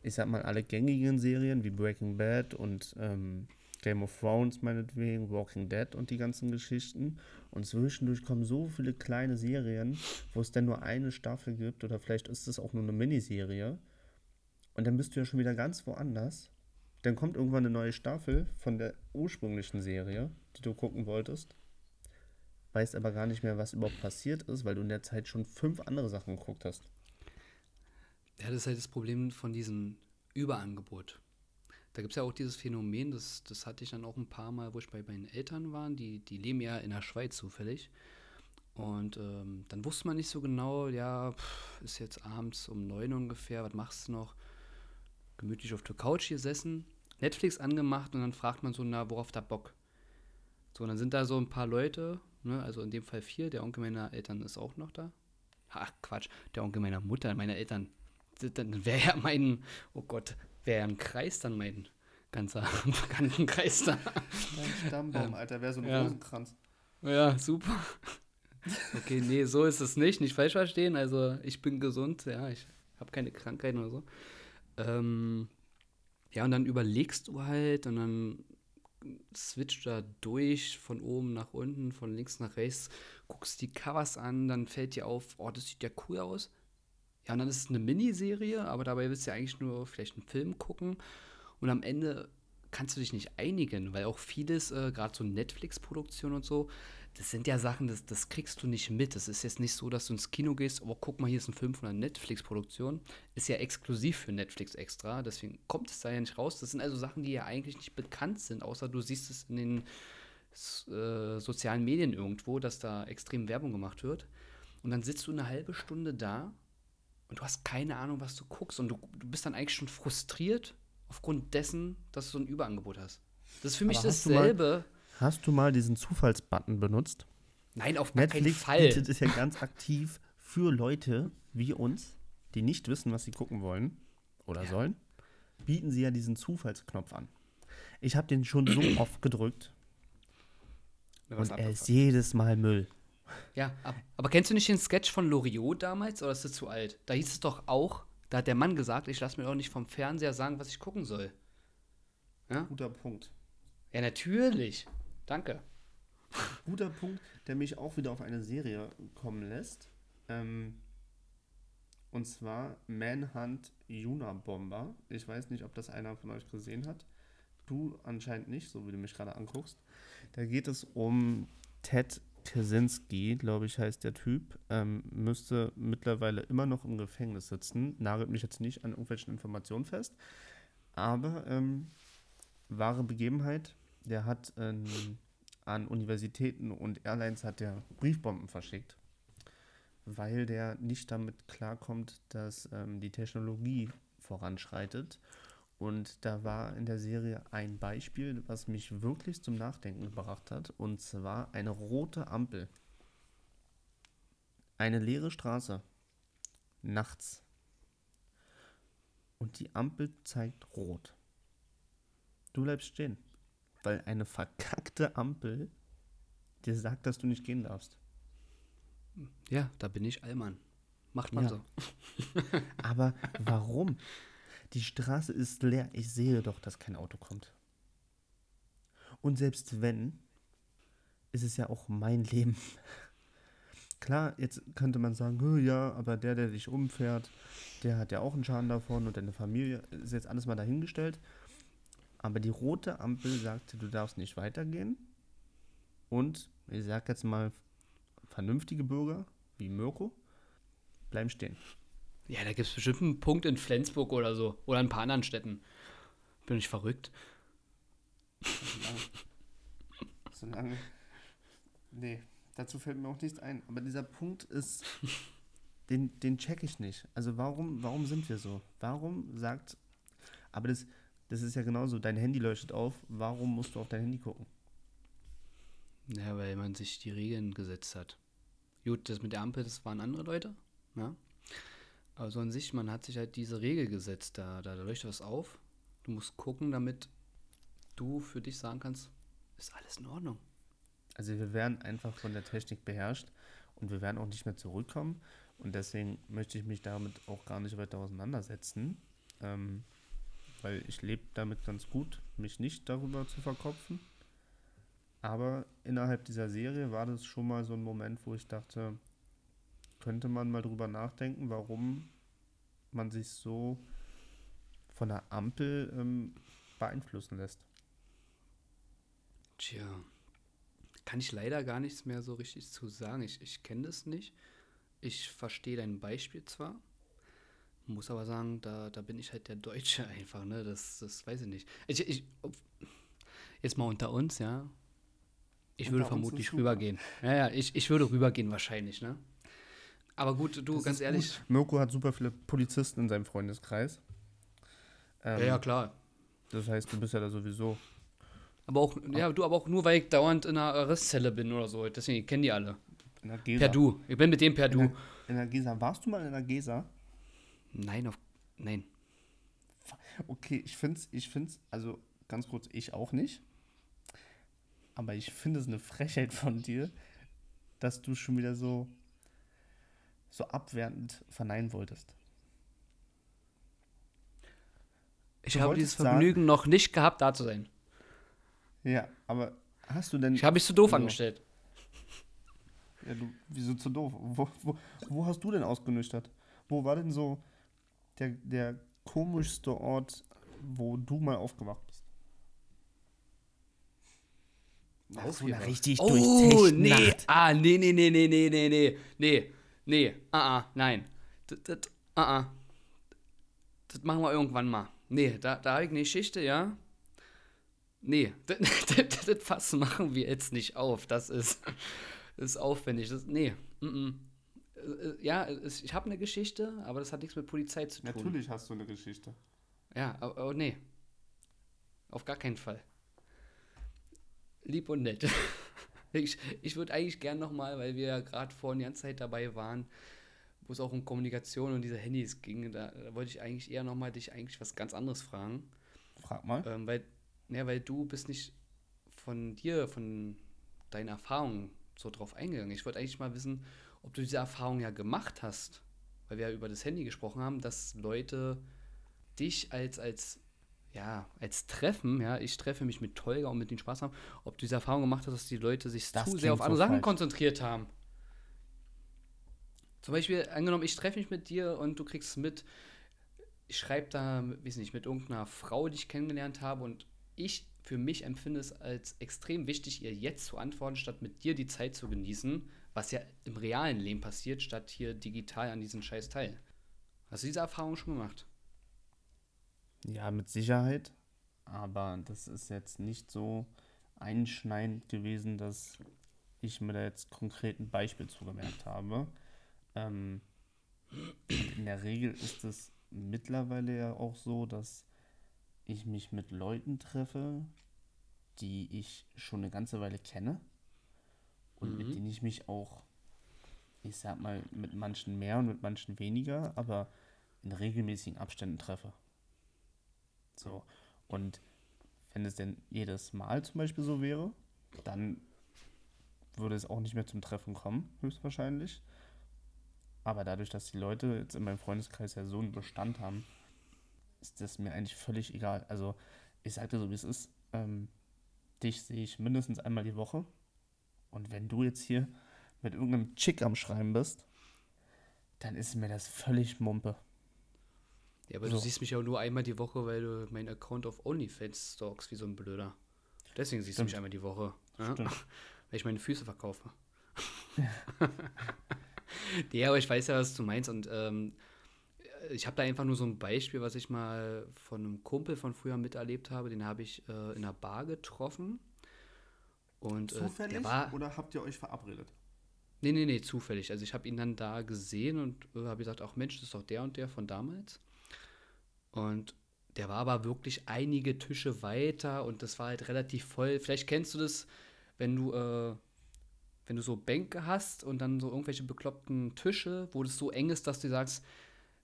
ich sag mal, alle gängigen Serien wie Breaking Bad und ähm, Game of Thrones meinetwegen, Walking Dead und die ganzen Geschichten. Und zwischendurch kommen so viele kleine Serien, wo es dann nur eine Staffel gibt oder vielleicht ist es auch nur eine Miniserie. Und dann bist du ja schon wieder ganz woanders. Dann kommt irgendwann eine neue Staffel von der ursprünglichen Serie, die du gucken wolltest. Weißt aber gar nicht mehr, was überhaupt passiert ist, weil du in der Zeit schon fünf andere Sachen geguckt hast. Ja, das ist halt das Problem von diesem Überangebot. Da gibt es ja auch dieses Phänomen, das, das hatte ich dann auch ein paar Mal, wo ich bei meinen Eltern war. Die, die leben ja in der Schweiz zufällig. Und ähm, dann wusste man nicht so genau, ja, pff, ist jetzt abends um neun ungefähr, was machst du noch? Gemütlich auf der Couch gesessen, Netflix angemacht und dann fragt man so, na, worauf da Bock? So, und dann sind da so ein paar Leute, ne, also in dem Fall vier, der Onkel meiner Eltern ist auch noch da. Ach, Quatsch, der Onkel meiner Mutter, meine Eltern. Dann wäre ja mein, oh Gott, wäre ja ein Kreis dann mein ganzer Bekanntenkreis da. Dein Stammbaum, Alter, wäre so ein ja. Rosenkranz. Ja, super. Okay, nee, so ist es nicht. Nicht falsch verstehen. Also, ich bin gesund, ja, ich habe keine Krankheiten oder so. Ähm, ja, und dann überlegst du halt und dann switcht da durch von oben nach unten, von links nach rechts, guckst die Covers an, dann fällt dir auf, oh, das sieht ja cool aus. Ja, und dann ist es eine Miniserie, aber dabei willst du ja eigentlich nur vielleicht einen Film gucken. Und am Ende kannst du dich nicht einigen, weil auch vieles, äh, gerade so Netflix-Produktion und so, das sind ja Sachen, das, das kriegst du nicht mit. Es ist jetzt nicht so, dass du ins Kino gehst, oh, guck mal, hier ist ein Film von einer Netflix-Produktion. Ist ja exklusiv für Netflix extra, deswegen kommt es da ja nicht raus. Das sind also Sachen, die ja eigentlich nicht bekannt sind, außer du siehst es in den äh, sozialen Medien irgendwo, dass da extrem Werbung gemacht wird. Und dann sitzt du eine halbe Stunde da und du hast keine Ahnung, was du guckst. Und du, du bist dann eigentlich schon frustriert aufgrund dessen, dass du so ein Überangebot hast. Das ist für mich Aber hast du dasselbe. Hast du mal diesen Zufallsbutton benutzt? Nein, auf gar keinen Netflix Fall. bietet es ja ganz aktiv für Leute wie uns, die nicht wissen, was sie gucken wollen oder Ja. sollen, bieten sie ja diesen Zufallsknopf an. Ich habe den schon so oft gedrückt und er ist jedes Mal Müll. Ja, ab, aber kennst du nicht den Sketch von Loriot damals oder ist das zu alt? Da hieß es doch auch, da hat der Mann gesagt, ich lasse mir doch nicht vom Fernseher sagen, was ich gucken soll. Ja, Guter Punkt. ja natürlich. Danke. Guter Punkt, der mich auch wieder auf eine Serie kommen lässt. Ähm, und zwar Manhunt Unabomber. Ich weiß nicht, ob das einer von euch gesehen hat. Du anscheinend nicht, so wie du mich gerade anguckst. Da geht es um Ted Kaczynski, glaube ich, heißt der Typ. Ähm, müsste mittlerweile immer noch im Gefängnis sitzen. Nagelt mich jetzt nicht an irgendwelchen Informationen fest. Aber ähm, wahre Begebenheit. Der hat ähm, an Universitäten und Airlines hat der Briefbomben verschickt, weil der nicht damit klarkommt, dass ähm, die Technologie voranschreitet. Und da war in der Serie ein Beispiel, was mich wirklich zum Nachdenken gebracht hat, und zwar eine rote Ampel. Eine leere Straße. Nachts. Und die Ampel zeigt rot. Du bleibst stehen. Weil eine verkackte Ampel dir sagt, dass du nicht gehen darfst. Ja, da bin ich Allmann. Macht man Ja. so. Aber warum? Die Straße ist leer. Ich sehe doch, dass kein Auto kommt. Und selbst wenn, ist es ja auch mein Leben. Klar, jetzt könnte man sagen, "Hö, ja, aber der, der dich umfährt, der hat ja auch einen Schaden davon und deine Familie ist jetzt alles mal dahingestellt. Aber die rote Ampel sagte, du darfst nicht weitergehen. Und ich sag jetzt mal, vernünftige Bürger wie Mirko bleiben stehen. Ja, da gibt es bestimmt einen Punkt in Flensburg oder so. Oder in ein paar anderen Städten. Bin ich verrückt? Solange. Nee, dazu fällt mir auch nichts ein. Aber dieser Punkt ist, den, den check ich nicht. Also warum, warum sind wir so? Warum sagt, aber das, das ist ja genauso, dein Handy leuchtet auf, warum musst du auf dein Handy gucken? Ja, weil man sich die Regeln gesetzt hat. Gut, das mit der Ampel, das waren andere Leute. Ja. Aber so an sich, man hat sich halt diese Regel gesetzt. Da, da leuchtet was auf. Du musst gucken, damit du für dich sagen kannst, ist alles in Ordnung. Also wir werden einfach von der Technik beherrscht und wir werden auch nicht mehr zurückkommen. Und deswegen möchte ich mich damit auch gar nicht weiter auseinandersetzen. Ähm, weil ich lebe damit ganz gut, mich nicht darüber zu verkopfen. Aber innerhalb dieser Serie war das schon mal so ein Moment, wo ich dachte, könnte man mal drüber nachdenken, warum man sich so von der Ampel ähm, beeinflussen lässt. Tja, kann ich leider gar nichts mehr so richtig zu sagen. Ich, ich kenne das nicht. Ich verstehe dein Beispiel zwar, muss aber sagen, da, da bin ich halt der Deutsche einfach, ne? Das, das weiß ich nicht. Ich, ich, jetzt mal unter uns, ja. Ich Unter würde vermutlich rübergehen. Ja, ja, ich, ich würde rübergehen wahrscheinlich, ne? Aber gut, du, Das ganz ehrlich. Gut. Mirko hat super viele Polizisten in seinem Freundeskreis. Ähm, Ja, ja, klar. Das heißt, du bist ja da sowieso. Aber auch, ja, du, aber auch nur, weil ich dauernd in einer Arrestzelle bin oder so. Deswegen, ich kenne die alle. In der Gesa. Per Du. Ich bin mit dem per In Du. der, in der Gesa. Warst du mal in der Gesa? Nein, auf. Nein. Okay, ich finde es, ich find's, also ganz kurz, ich auch nicht. Aber ich finde es eine Frechheit von dir, dass du schon wieder so, so abwertend verneinen wolltest. Ich Du habe dieses sagen- Vergnügen noch nicht gehabt, da zu sein. Ja, aber hast du denn. Ich habe mich zu doof Also, angestellt. Ja, du, wieso zu doof? Wo, wo, wo hast du denn ausgenüchtert? Wo war denn so der, der komischste Ort, wo du mal aufgewacht bist? aufgewacht. richtig oh, durchzechten nee. Nacht. Ah, nee, nee, nee, nee, nee, nee, nee, nee, ah, ah, nein. Das, das, ah, ah. Das machen wir irgendwann mal. Nee, da, da habe ich eine Geschichte, ja. Nee, das, das, das Fass machen wir jetzt nicht auf. Das ist, das ist aufwendig. Das, nee, mm, mm. Äh, Ja, ich habe eine Geschichte, aber das hat nichts mit Polizei zu tun. Natürlich hast du eine Geschichte. Ja, aber, aber nee. Auf gar keinen Fall. Lieb und nett. Ich, ich würde eigentlich gern nochmal, weil wir ja gerade vorhin die ganze Zeit dabei waren, wo es auch um Kommunikation und diese Handys ging, da, da wollte ich eigentlich eher nochmal dich eigentlich was ganz anderes fragen. Frag mal. Ähm, weil, ja, weil du bist nicht von dir, von deinen Erfahrungen so drauf eingegangen. Ich wollte eigentlich mal wissen, ob du diese Erfahrung ja gemacht hast, weil wir ja über das Handy gesprochen haben, dass Leute dich als, als, ja, als Treffen, ja, ich treffe mich mit Tolga und mit denen Spaß haben, ob du diese Erfahrung gemacht hast, dass die Leute sich Das zu sehr auf andere so Sachen falsch. konzentriert haben. Zum Beispiel, angenommen, ich treffe mich mit dir und du kriegst mit, ich schreibe da, weiß nicht, mit irgendeiner Frau, die ich kennengelernt habe und ich für mich empfinde es als extrem wichtig, ihr jetzt zu antworten, statt mit dir die Zeit zu genießen, was ja im realen Leben passiert, statt hier digital an diesen scheiß Teil. Hast du diese Erfahrung schon gemacht? Ja, mit Sicherheit. Aber das ist jetzt nicht so einschneidend gewesen, dass ich mir da jetzt konkret ein Beispiel zugemerkt habe. Ähm, in der Regel ist es mittlerweile ja auch so, dass ich mich mit Leuten treffe, die ich schon eine ganze Weile kenne und mit Mhm. denen ich mich auch, ich sag mal, mit manchen mehr und mit manchen weniger, aber in regelmäßigen Abständen treffe. So. Und wenn es denn jedes Mal zum Beispiel so wäre, dann würde es auch nicht mehr zum Treffen kommen, höchstwahrscheinlich. Aber dadurch, dass die Leute jetzt in meinem Freundeskreis ja so einen Bestand haben, ist das mir eigentlich völlig egal. Also ich sagte so, wie es ist. Ähm, dich sehe ich mindestens einmal die Woche. Und wenn du jetzt hier mit irgendeinem Chick am Schreiben bist, dann ist mir das völlig Mumpe. Ja, aber So. du siehst mich ja nur einmal die Woche, weil du meinen Account auf OnlyFans stalkst, wie so ein Blöder. Deswegen siehst Stimmt. du mich einmal die Woche. Ja? Weil ich meine Füße verkaufe. ja, aber ich weiß ja, was du meinst. Und ähm, ich habe da einfach nur so ein Beispiel, was ich mal von einem Kumpel von früher miterlebt habe. Den habe ich äh, in einer Bar getroffen. Und äh, der war. oder habt ihr euch verabredet? Nee, nee, nee, zufällig. Also ich habe ihn dann da gesehen und äh, habe gesagt, ach Mensch, das ist doch der und der von damals. Und der war aber wirklich einige Tische weiter und das war halt relativ voll. Vielleicht kennst du das, wenn du, äh, wenn du so Bänke hast und dann so irgendwelche bekloppten Tische, wo das so eng ist, dass du sagst,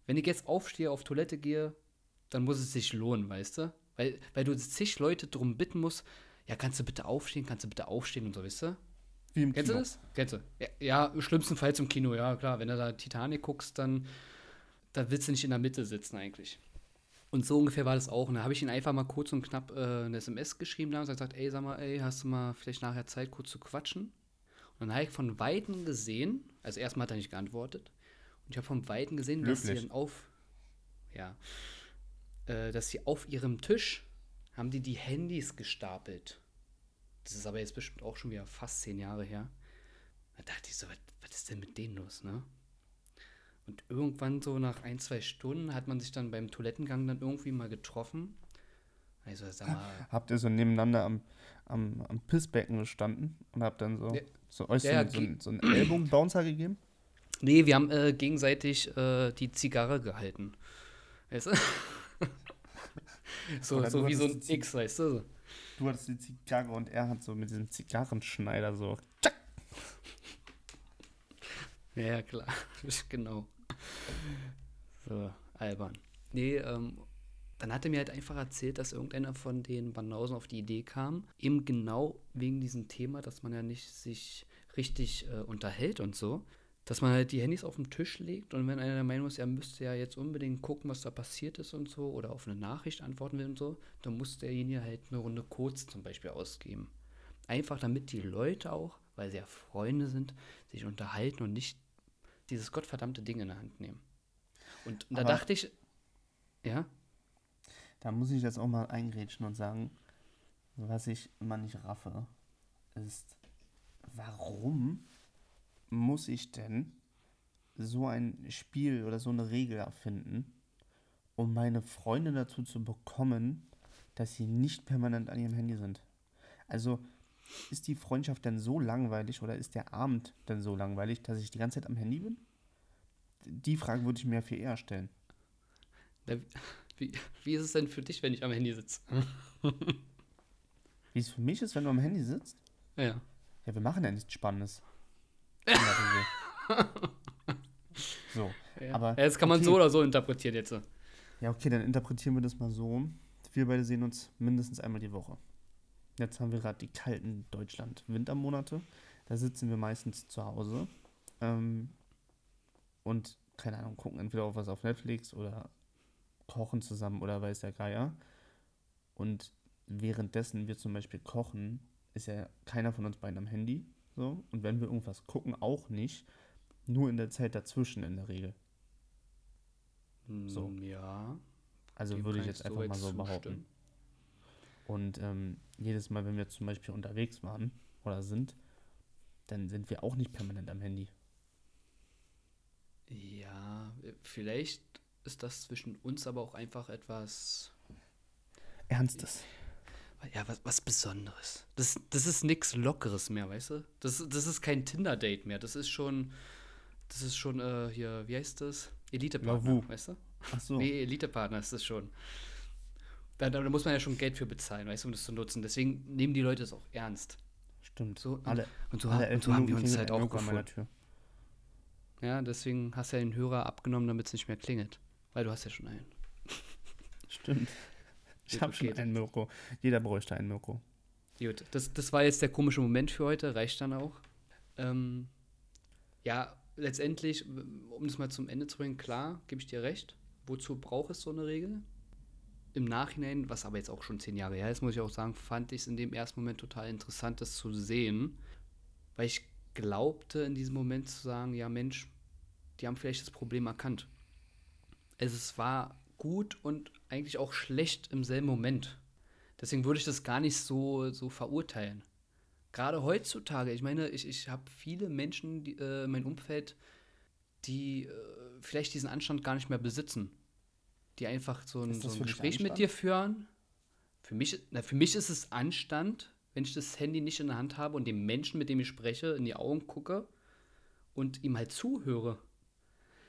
wenn ich jetzt aufstehe, auf Toilette gehe, dann muss es sich lohnen, weißt du? Weil, weil du zig Leute drum bitten musst, ja, kannst du bitte aufstehen, kannst du bitte aufstehen und so, weißt du? Wie im Kennst du das? Kennst du? Ja, ja, schlimmstenfalls im Kino, ja, klar. Wenn du da Titanic guckst, dann da willst du nicht in der Mitte sitzen eigentlich. Und so ungefähr war das auch. Und da habe ich ihn einfach mal kurz und knapp äh, eine SMS geschrieben damals und gesagt, ey, sag mal, ey, hast du mal vielleicht nachher Zeit, kurz zu quatschen? Und dann habe ich von Weitem gesehen, also erstmal hat er nicht geantwortet, und ich habe von Weitem gesehen, dass sie Löblich. dann auf, ja, äh, dass sie auf ihrem Tisch haben die die Handys gestapelt. Das ist aber jetzt bestimmt auch schon wieder fast zehn Jahre her. Da dachte ich so, was, was ist denn mit denen los, ne? Und irgendwann so nach ein, zwei Stunden hat man sich dann beim Toilettengang dann irgendwie mal getroffen. Also sag mal, Habt ihr so nebeneinander am, am, am Pissbecken gestanden und habt dann so, Ja. so euch Ja, ja, so, so, einen- so Ellbogenbouncer gegeben? nee, wir haben äh, gegenseitig äh, die Zigarre gehalten. Weißt du? so Oder so wie so ein X, weißt du? Du hattest die Zigarre und er hat so mit diesem Zigarrenschneider so. tschack. Ja, klar. genau. So, albern. Nee, ähm, dann hat er mir halt einfach erzählt, dass irgendeiner von den Banausen auf die Idee kam, eben genau wegen diesem Thema, dass man ja nicht sich richtig äh, unterhält und so, dass man halt die Handys auf den Tisch legt und wenn einer der Meinung ist, er müsste ja jetzt unbedingt gucken, was da passiert ist und so, oder auf eine Nachricht antworten will und so, dann muss derjenige halt eine Runde Codes zum Beispiel ausgeben. Einfach damit die Leute auch, weil sie ja Freunde sind, sich unterhalten und nicht dieses gottverdammte Ding in der Hand nehmen. Und da Aber- dachte ich, ja, Da muss ich jetzt auch mal eingrätschen und sagen, was ich immer nicht raffe, ist, warum muss ich denn so ein Spiel oder so eine Regel erfinden, um meine Freunde dazu zu bekommen, dass sie nicht permanent an ihrem Handy sind? Also ist die Freundschaft denn so langweilig oder ist der Abend denn so langweilig, dass ich die ganze Zeit am Handy bin? Die Frage würde ich mir viel eher stellen. Wie, wie ist es denn für dich, wenn ich am Handy sitze? wie es für mich ist, wenn du am Handy sitzt? Ja. Ja, wir machen ja nichts Spannendes. so, ja. aber. Ja, das kann man okay. so oder so interpretieren jetzt. Ja, okay, dann interpretieren wir das mal so. Wir beide sehen uns mindestens einmal die Woche. Jetzt haben wir gerade die kalten Deutschland-Wintermonate. Da sitzen wir meistens zu Hause ähm, und, keine Ahnung, gucken entweder auf was auf Netflix oder kochen zusammen oder weiß der Geier. Und währenddessen wir zum Beispiel kochen, ist ja keiner von uns beiden am Handy. So. Und wenn wir irgendwas gucken, auch nicht. Nur in der Zeit dazwischen in der Regel. So. Ja. Also würde ich jetzt einfach soweit mal so zustimmen. behaupten. Und ähm, jedes Mal, wenn wir zum Beispiel unterwegs waren oder sind, dann sind wir auch nicht permanent am Handy. Ja, vielleicht ist das zwischen uns aber auch einfach etwas, Ernstes. ja, was, was Besonderes. Das, das ist nichts Lockeres mehr, weißt du? Das, das ist kein Tinder-Date mehr. Das ist schon, das ist schon, äh, hier, wie heißt das? Elite-Partner, weißt du? Ach so. Nee, Elite-Partner ist das schon. Da, da, muss man ja schon Geld für bezahlen, weißt du, um das zu nutzen. Deswegen nehmen die Leute es auch ernst. Stimmt. So, alle, Und so, alle und so haben wir uns halt auch gefunden. Ja, deswegen hast du ja den Hörer abgenommen, damit es nicht mehr klingelt. Weil du hast ja schon einen. Stimmt. Ich habe schon einen Mirko. Jeder bräuchte einen Mirko. Gut, das, das war jetzt der komische Moment für heute, reicht dann auch. Ähm, ja, letztendlich, um das mal zum Ende zu bringen, klar, gebe ich dir recht. Wozu braucht es so eine Regel? Im Nachhinein, was aber jetzt auch schon zehn Jahre her ist, muss ich auch sagen, fand ich es in dem ersten Moment total interessant, das zu sehen, weil ich glaubte in diesem Moment zu sagen, ja Mensch, die haben vielleicht das Problem erkannt. Also es war gut und eigentlich auch schlecht im selben Moment. Deswegen würde ich das gar nicht so, so verurteilen. Gerade heutzutage, ich meine, ich, ich habe viele Menschen die, äh, in meinem Umfeld, die äh, vielleicht diesen Anstand gar nicht mehr besitzen. Die einfach so ein, so ein Gespräch mit dir führen. Für mich, na, für mich ist es Anstand, wenn ich das Handy nicht in der Hand habe und dem Menschen, mit dem ich spreche, in die Augen gucke und ihm halt zuhöre.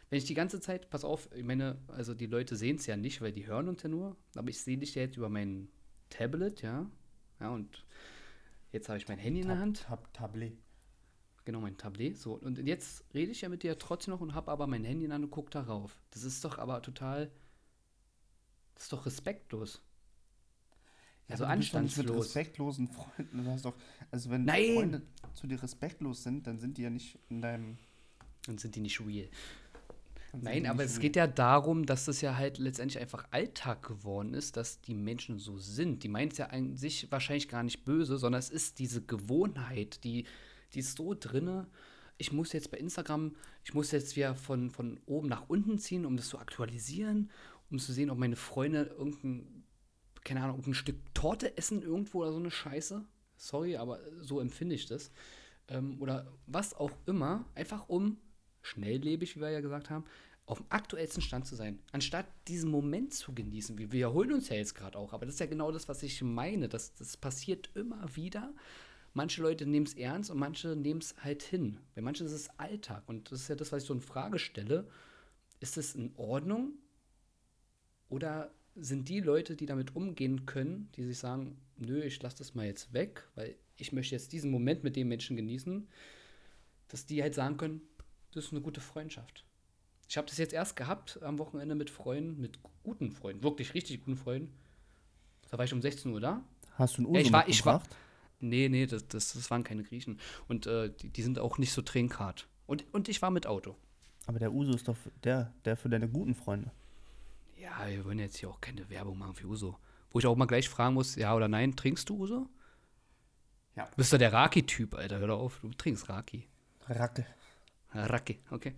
Wenn ich die ganze Zeit, pass auf, ich meine, also die Leute sehen es ja nicht, weil die hören uns ja nur, aber ich sehe dich ja jetzt über mein Tablet, ja. Ja, und jetzt habe ich mein Handy in der Hand, Tab Tablet. genau mein Tablet. So, und jetzt rede ich ja mit dir trotzdem noch und habe aber mein Handy in der Hand und gucke darauf. Das ist doch aber total, das ist doch respektlos. Also du bist doch nicht mit anstandslos. respektlosen Freunden. Du hast doch, also wenn Nein! Freunde zu dir respektlos sind, dann sind die ja nicht in deinem. Dann sind die nicht real. Nein, aber es geht ja darum, dass das ja halt letztendlich einfach Alltag geworden ist, dass die Menschen so sind. Die meinen es ja an sich wahrscheinlich gar nicht böse, sondern es ist diese Gewohnheit, die, die ist so drinne. Ich muss jetzt bei Instagram, ich muss jetzt wieder von, von oben nach unten ziehen, um das zu aktualisieren, um zu sehen, ob meine Freunde irgendein, keine Ahnung, irgendein Stück Torte essen irgendwo oder so eine Scheiße. Sorry, aber so empfinde ich das. Ähm, oder was auch immer, einfach um schnelllebig, wie wir ja gesagt haben, auf dem aktuellsten Stand zu sein, anstatt diesen Moment zu genießen. Wir wiederholen uns ja jetzt gerade auch, aber das ist ja genau das, was ich meine. Das, das passiert immer wieder. Manche Leute nehmen es ernst und manche nehmen es halt hin. Bei manchen ist es Alltag und das ist ja das, was ich so in Frage stelle. Ist es in Ordnung oder sind die Leute, die damit umgehen können, die sich sagen, nö, ich lasse das mal jetzt weg, weil ich möchte jetzt diesen Moment mit dem Menschen genießen, dass die halt sagen können, das ist eine gute Freundschaft. Ich habe das jetzt erst gehabt am Wochenende mit Freunden, mit guten Freunden, wirklich richtig guten Freunden. Da war ich um 16 Uhr da. Hast du einen Uso ich war- ich war-? Nee, nee, das, das, das waren keine Griechen. Und äh, die, die sind auch nicht so trinkhart. Und, und ich war mit Auto. Aber der Uso ist doch der, der für deine guten Freunde. Ja, wir wollen jetzt hier auch keine Werbung machen für Uso. Wo ich auch mal gleich fragen muss, ja oder nein, trinkst du Uso? Ja. Du bist doch der Raki-Typ, Alter, hör doch auf, du trinkst Raki. Racke. Raki, okay.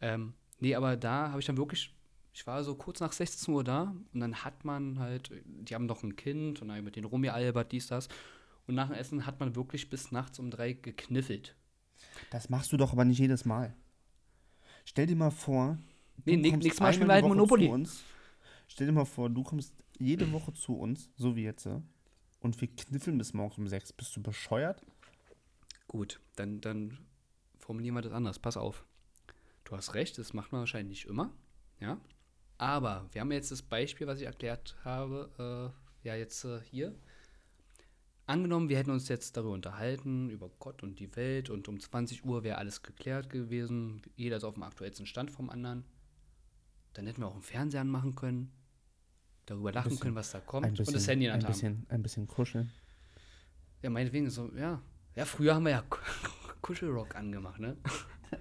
Ähm, nee, aber da habe ich dann wirklich, ich war so kurz nach 16 Uhr da und dann hat man halt, die haben noch ein Kind und dann mit denen rumgealbert, dies, das. Und nach dem Essen hat man wirklich bis nachts um drei gekniffelt. Das machst du doch aber nicht jedes Mal. Stell dir mal vor, Nee, nächstes Mal spielen wir halt Monopoly. Uns. Stell dir mal vor, du kommst jede Woche zu uns, so wie jetzt, und wir kniffeln bis morgens um sechs. Bist du bescheuert? Gut, dann, dann formulieren wir das anders. Pass auf. Du hast recht, das macht man wahrscheinlich nicht immer. Ja. Aber wir haben jetzt das Beispiel, was ich erklärt habe, äh, ja, jetzt äh, hier. Angenommen, wir hätten uns jetzt darüber unterhalten, über Gott und die Welt und um 20 Uhr wäre alles geklärt gewesen. Jeder ist auf dem aktuellsten Stand vom anderen. Dann hätten wir auch einen Fernseher anmachen können, darüber lachen bisschen- können, was da kommt bisschen, und das Handy in der ein Hand haben. bisschen, ein bisschen kuscheln. Ja, meinetwegen so, ja. Ja, früher haben wir ja Kuschelrock angemacht, ne?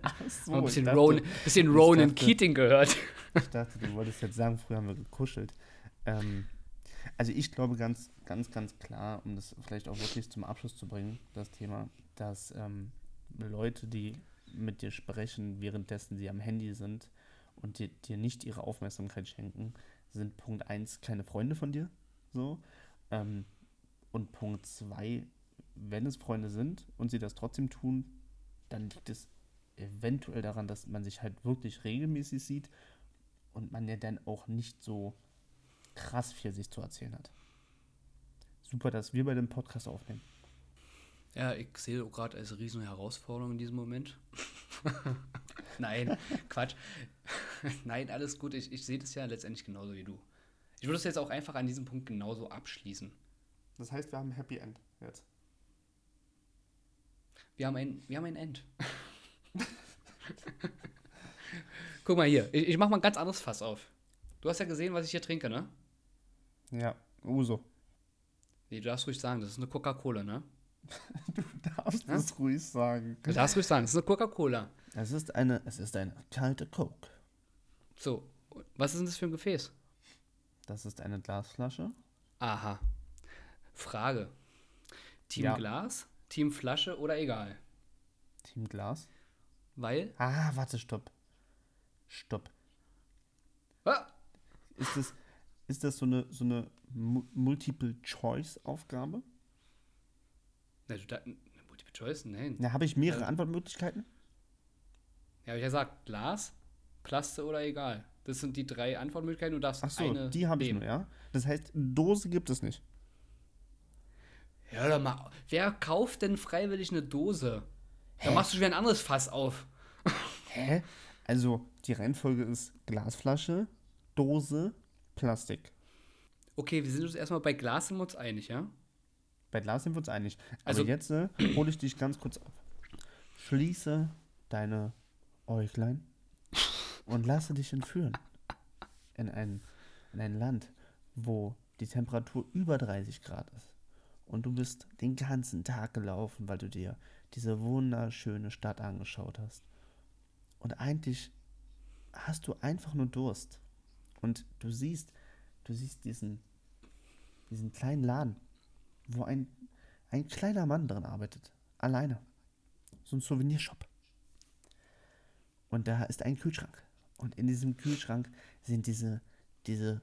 Ach so, ein bisschen, dachte- Ronan, bisschen Ronan dachte- Keating gehört. Ich dachte, du wolltest jetzt sagen, früher haben wir gekuschelt. Ähm, also ich glaube ganz, ganz, ganz klar, um das vielleicht auch wirklich zum Abschluss zu bringen, das Thema, dass ähm, Leute, die mit dir sprechen, währenddessen sie am Handy sind und dir, dir nicht ihre Aufmerksamkeit schenken, sind Punkt 1 keine Freunde von dir. So. Ähm, und Punkt 2, wenn es Freunde sind und sie das trotzdem tun, dann liegt es eventuell daran, dass man sich halt wirklich regelmäßig sieht und man ja dann auch nicht so krass viel sich zu erzählen hat. Super, dass wir bei dem Podcast aufnehmen. Ja, ich sehe auch gerade als riesen Herausforderung in diesem Moment. Nein, Quatsch. Nein, alles gut. Ich, ich sehe das ja letztendlich genauso wie du. Ich würde es jetzt auch einfach an diesem Punkt genauso abschließen. Das heißt, wir haben ein Happy End jetzt. Wir haben ein, wir haben ein End. Guck mal hier, ich, ich mache mal ein ganz anderes Fass auf. Du hast ja gesehen, was ich hier trinke, ne? Ja, Uso. Nee, du darfst ruhig sagen, das ist eine Coca-Cola, ne? Du darfst Ja? es ruhig sagen. Du darfst ruhig sagen, das ist eine Coca-Cola. Es ist eine, es ist eine kalte Coke. So, was ist denn das für ein Gefäß? Das ist eine Glasflasche. Aha. Frage. Team Ja. Glas, Team Flasche oder egal? Team Glas. Weil. Ah, warte, stopp. Stopp. Ah, Ist das, ist das so eine, so eine Mu- Multiple-Choice-Aufgabe? Na, du da, Multiple Choice? Nein. Na, habe ich mehrere Ja. Antwortmöglichkeiten? Ja, hab ich ja gesagt, Glas, Plaste oder egal. Das sind die drei Antwortmöglichkeiten. Du darfst Ach so, eine die habe ich nur, ja? Das heißt, Dose gibt es nicht. Hör doch mal, wer kauft denn freiwillig eine Dose? Da Hä? machst du schon wieder ein anderes Fass auf. Hä? Also, die Reihenfolge ist Glasflasche, Dose, Plastik. Okay, wir sind uns erstmal bei Glas wir uns einig, ja? Bei Glas sind wir uns einig. Also- Also jetzt äh, hole ich dich ganz kurz ab. Schließe deine Äuglein und lasse dich entführen in ein, in ein Land, wo die Temperatur über 30 Grad ist. Und du bist den ganzen Tag gelaufen, weil du dir diese wunderschöne Stadt angeschaut hast. Und eigentlich hast du einfach nur Durst. Und du siehst, du siehst diesen, diesen kleinen Laden, wo ein, ein kleiner Mann drin arbeitet. Alleine. So ein Souvenirshop. Und da ist ein Kühlschrank. Und in diesem Kühlschrank sind diese, diese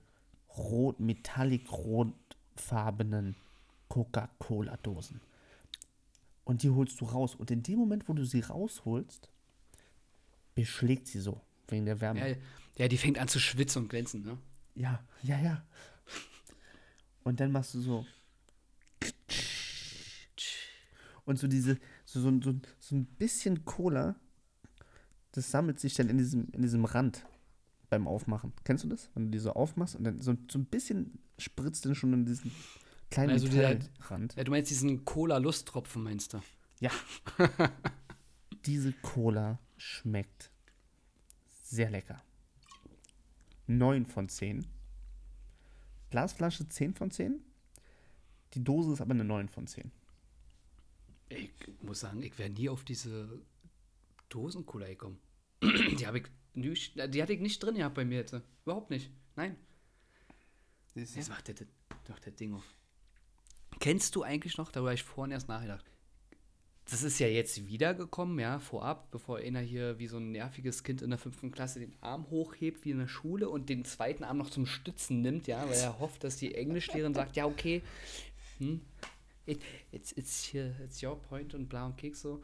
rot, metallic rotfarbenen Coca-Cola-Dosen. Und die holst du raus. Und in dem Moment, wo du sie rausholst, beschlägt sie so. Wegen der Wärme. ja? Ja, die fängt an zu schwitzen und glänzen, ne? Ja, ja, ja. Und dann machst du so. Und so diese, so, so, so, so ein bisschen Cola, das sammelt sich dann in diesem, in diesem Rand beim Aufmachen. Kennst du das? Wenn du die so aufmachst und dann so, so ein bisschen spritzt dann schon in diesen kleinen Also Metallrand. Ja, du meinst diesen Cola-Lusttropfen, meinst du? Ja. Diese Cola schmeckt sehr lecker. 9 von 10. Glasflasche 10 von 10. Die Dose ist aber eine 9 von 10. Ich muss sagen, ich wäre nie auf diese Dosen-Cola gekommen. die habe ich nicht, die hatte ich nicht drin gehabt bei mir jetzt. Überhaupt nicht. Nein. Jetzt macht der, macht der Ding auf. Kennst du eigentlich noch, darüber habe ich vorhin erst nachgedacht, das ist ja jetzt wiedergekommen, ja, vorab, bevor einer hier wie so ein nerviges Kind in der fünften Klasse den Arm hochhebt wie in der Schule und den zweiten Arm noch zum Stützen nimmt, ja, weil er hofft, dass die Englischlehrerin sagt, ja, okay, hm, Jetzt ist hier, it's your point und bla und Keks so.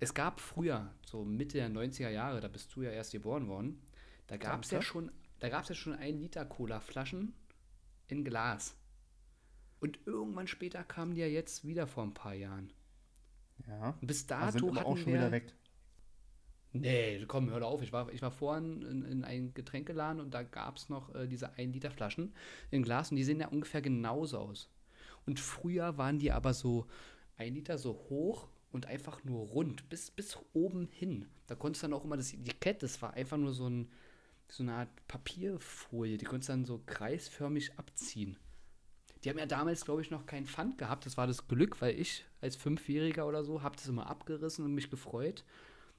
Es gab früher, so Mitte der 90er Jahre, da bist du ja erst geboren worden, da gab es ja schon, da gab es ja schon ein Liter Cola-Flaschen in Glas. Und irgendwann später kamen die ja jetzt wieder vor ein paar Jahren. Ja. Bis Da sind dato aber hatten auch schon wir, wieder weg. Nee, komm, hör auf. Ich war, ich war vorhin in, in einen Getränkeladen und da gab es noch äh, diese 1 Liter Flaschen in Glas und die sehen ja ungefähr genauso aus. Und früher waren die aber so 1 Liter so hoch und einfach nur rund, bis, bis oben hin. Da konntest du dann auch immer das Etikett, das war einfach nur so, ein, so eine Art Papierfolie, die konntest du dann so kreisförmig abziehen. Die haben ja damals, glaube ich, noch keinen Pfand gehabt. Das war das Glück, weil ich als Fünfjähriger oder so habe das immer abgerissen und mich gefreut.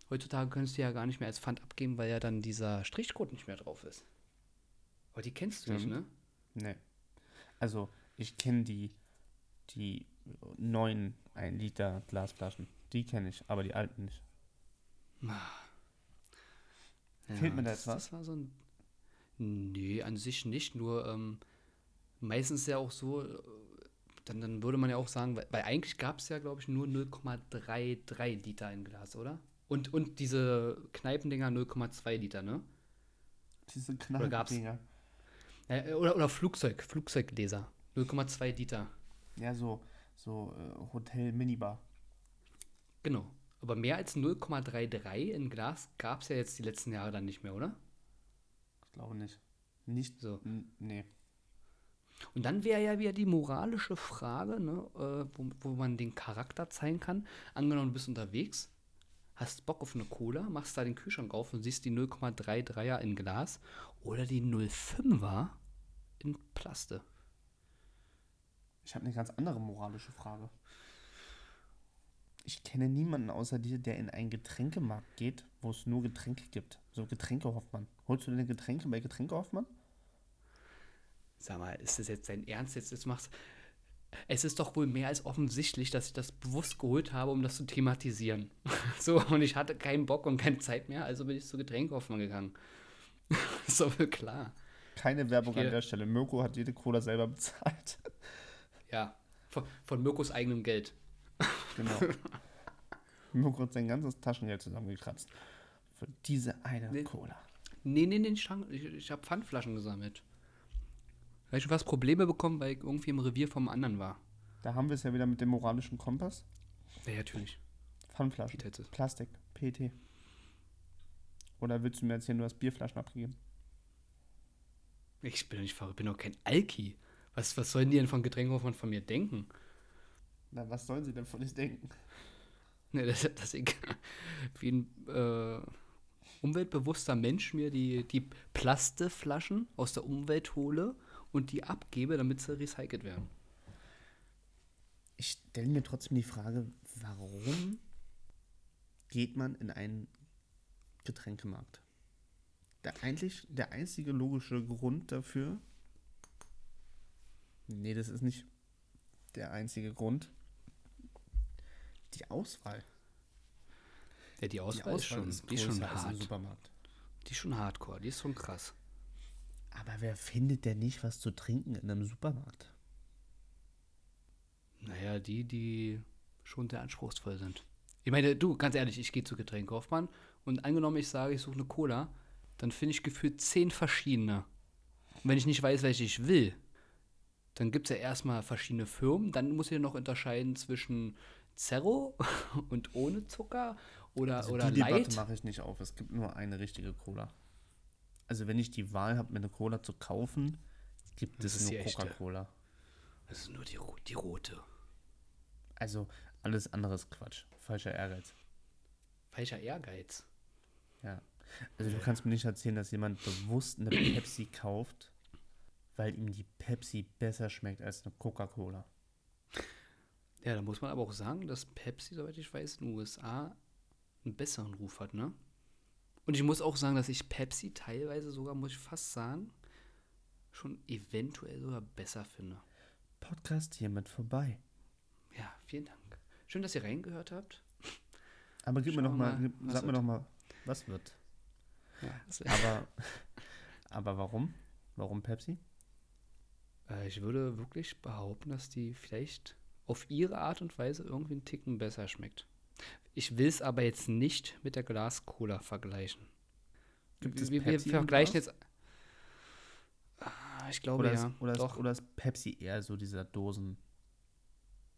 Heutzutage könntest du ja gar nicht mehr als Pfand abgeben, weil ja dann dieser Strichcode nicht mehr drauf ist. Aber die kennst du nicht, ne? Nee. Also, ich kenne die, die neuen 1 Liter Glasflaschen. Die kenne ich, aber die alten nicht. Fehlt mir da jetzt das, was? Das war so ein. Nee, an sich nicht. Nur ähm, meistens ja auch so, äh, dann, dann würde man ja auch sagen, weil, weil eigentlich gab es ja, glaube ich, nur 0,33 Liter in Glas, oder? Und, und diese Kneipendinger 0,2 Liter, ne? Diese Oder gab's- Kneipendinger. Äh, oder, oder Flugzeug, Flugzeuggläser. 0,2 Liter. Ja, so, so äh, Hotel-Minibar. Genau. Aber mehr als 0,33 in Glas gab es ja jetzt die letzten Jahre dann nicht mehr, oder? Ich glaube nicht. Nicht So. Nee. Und dann wäre ja wieder die moralische Frage, ne, äh, wo, wo man den Charakter zeigen kann. Angenommen, du bist unterwegs, hast Bock auf eine Cola, machst da den Kühlschrank auf und siehst die 0,33er in Glas oder die 0,5er in Plaste. Ich habe eine ganz andere moralische Frage. Ich kenne niemanden außer dir, der in einen Getränkemarkt geht, wo es nur Getränke gibt. So Getränke Hoffmann. Holst du deine Getränke bei Getränke Hoffmann? Sag mal, ist das jetzt dein Ernst? Jetzt, jetzt machst Es ist doch wohl mehr als offensichtlich, dass ich das bewusst geholt habe, um das zu thematisieren. so, und ich hatte keinen Bock und keine Zeit mehr, also bin ich zu Getränkehoffmann gegangen. ist doch wohl klar. Keine Werbung Hier. an der Stelle. Mirko hat jede Cola selber bezahlt. Ja, von, von Mirkos eigenem Geld. genau. Mirko hat sein ganzes Taschengeld zusammengekratzt. Für diese eine Nee. Cola. Nee, nee, nee, ich, ich, ich habe Pfandflaschen gesammelt. Weil ich schon fast Probleme bekommen, weil ich irgendwie im Revier vom anderen war. Da haben wir es ja wieder mit dem moralischen Kompass. Ja, natürlich. Pfandflaschen. Jetzt. Plastik. PET. Oder willst du mir erzählen, du hast Bierflaschen abgegeben? Ich bin doch nicht verrückt, bin doch kein Alki. Was, was sollen die denn von Getränkehoffmann von mir denken? Na, was sollen sie denn von uns denken? Ne, dass, dass ich wie ein äh, umweltbewusster Mensch mir die, die Plasteflaschen aus der Umwelt hole und die abgebe, damit sie recycelt werden. Ich stelle mir trotzdem die Frage, warum geht man in einen Getränkemarkt? Der eigentlich, der einzige logische Grund dafür, nee, das ist nicht der einzige Grund, die Auswahl. Ja, die Auswahl, die ist schon, die ist schon hart. Supermarkt. Die ist schon hardcore, die ist schon krass. Aber wer findet denn nicht was zu trinken in einem Supermarkt? Naja, die, die schon sehr anspruchsvoll sind. Ich meine, du, ganz ehrlich, ich gehe zu Getränkaufmann und angenommen, ich sage, ich suche eine Cola, dann finde ich gefühlt zehn verschiedene. Und wenn ich nicht weiß, welche ich will, dann gibt es ja erstmal verschiedene Firmen. Dann muss ich noch unterscheiden zwischen Zerro und ohne Zucker oder, Also oder die Debatte Light. mache ich nicht auf. Es gibt nur eine richtige Cola. Also wenn ich die Wahl habe, mir eine Cola zu kaufen, gibt Das es nur die. Coca-Cola. Das ist nur die, die rote. Also alles andere ist Quatsch. Falscher Ehrgeiz. Welcher Ehrgeiz. Ja. Also du kannst mir nicht erzählen, dass jemand bewusst eine Pepsi kauft, weil ihm die Pepsi besser schmeckt als eine Coca-Cola. Ja, da muss man aber auch sagen, dass Pepsi, soweit ich weiß, in den USA einen besseren Ruf hat, ne? Und ich muss auch sagen, dass ich Pepsi teilweise sogar, muss ich fast sagen, schon eventuell sogar besser finde. Podcast hiermit vorbei. Ja, vielen Dank. Schön, dass ihr reingehört habt. Aber gib mir wir mal, mal, sag mir wird. doch mal, was wird. Ja, Aber, aber warum? Warum Pepsi? Äh, ich würde wirklich behaupten, dass die vielleicht auf ihre Art und Weise irgendwie einen Ticken besser schmeckt. Ich will es aber jetzt nicht mit der Glas-Cola vergleichen. Gibt es wir, wir vergleichen jetzt. Ah, Ich glaube Oder, ja. ist, oder, Doch. ist, oder ist Pepsi eher so dieser Dosen?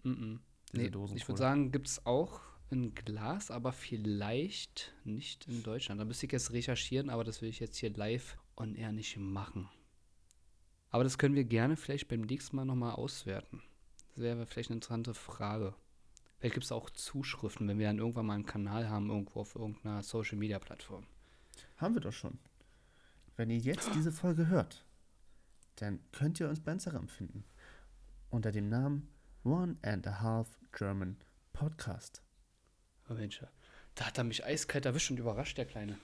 Mm -mm. Diese Nee, Dosen ich würde sagen, gibt es auch in Glas, aber vielleicht nicht in Deutschland. Da müsste ich jetzt recherchieren, aber das will ich jetzt hier live on air nicht machen. Aber das können wir gerne vielleicht beim nächsten Mal nochmal auswerten. Das wäre vielleicht eine interessante Frage. Vielleicht gibt es auch Zuschriften, wenn wir dann irgendwann mal einen Kanal haben, irgendwo auf irgendeiner Social Media Plattform. Haben wir doch schon. Wenn ihr jetzt diese Folge hört, dann könnt ihr uns bei Instagram finden. Unter dem Namen One and a Half German Podcast. Oh Mensch, da hat er mich eiskalt erwischt und überrascht, der Kleine.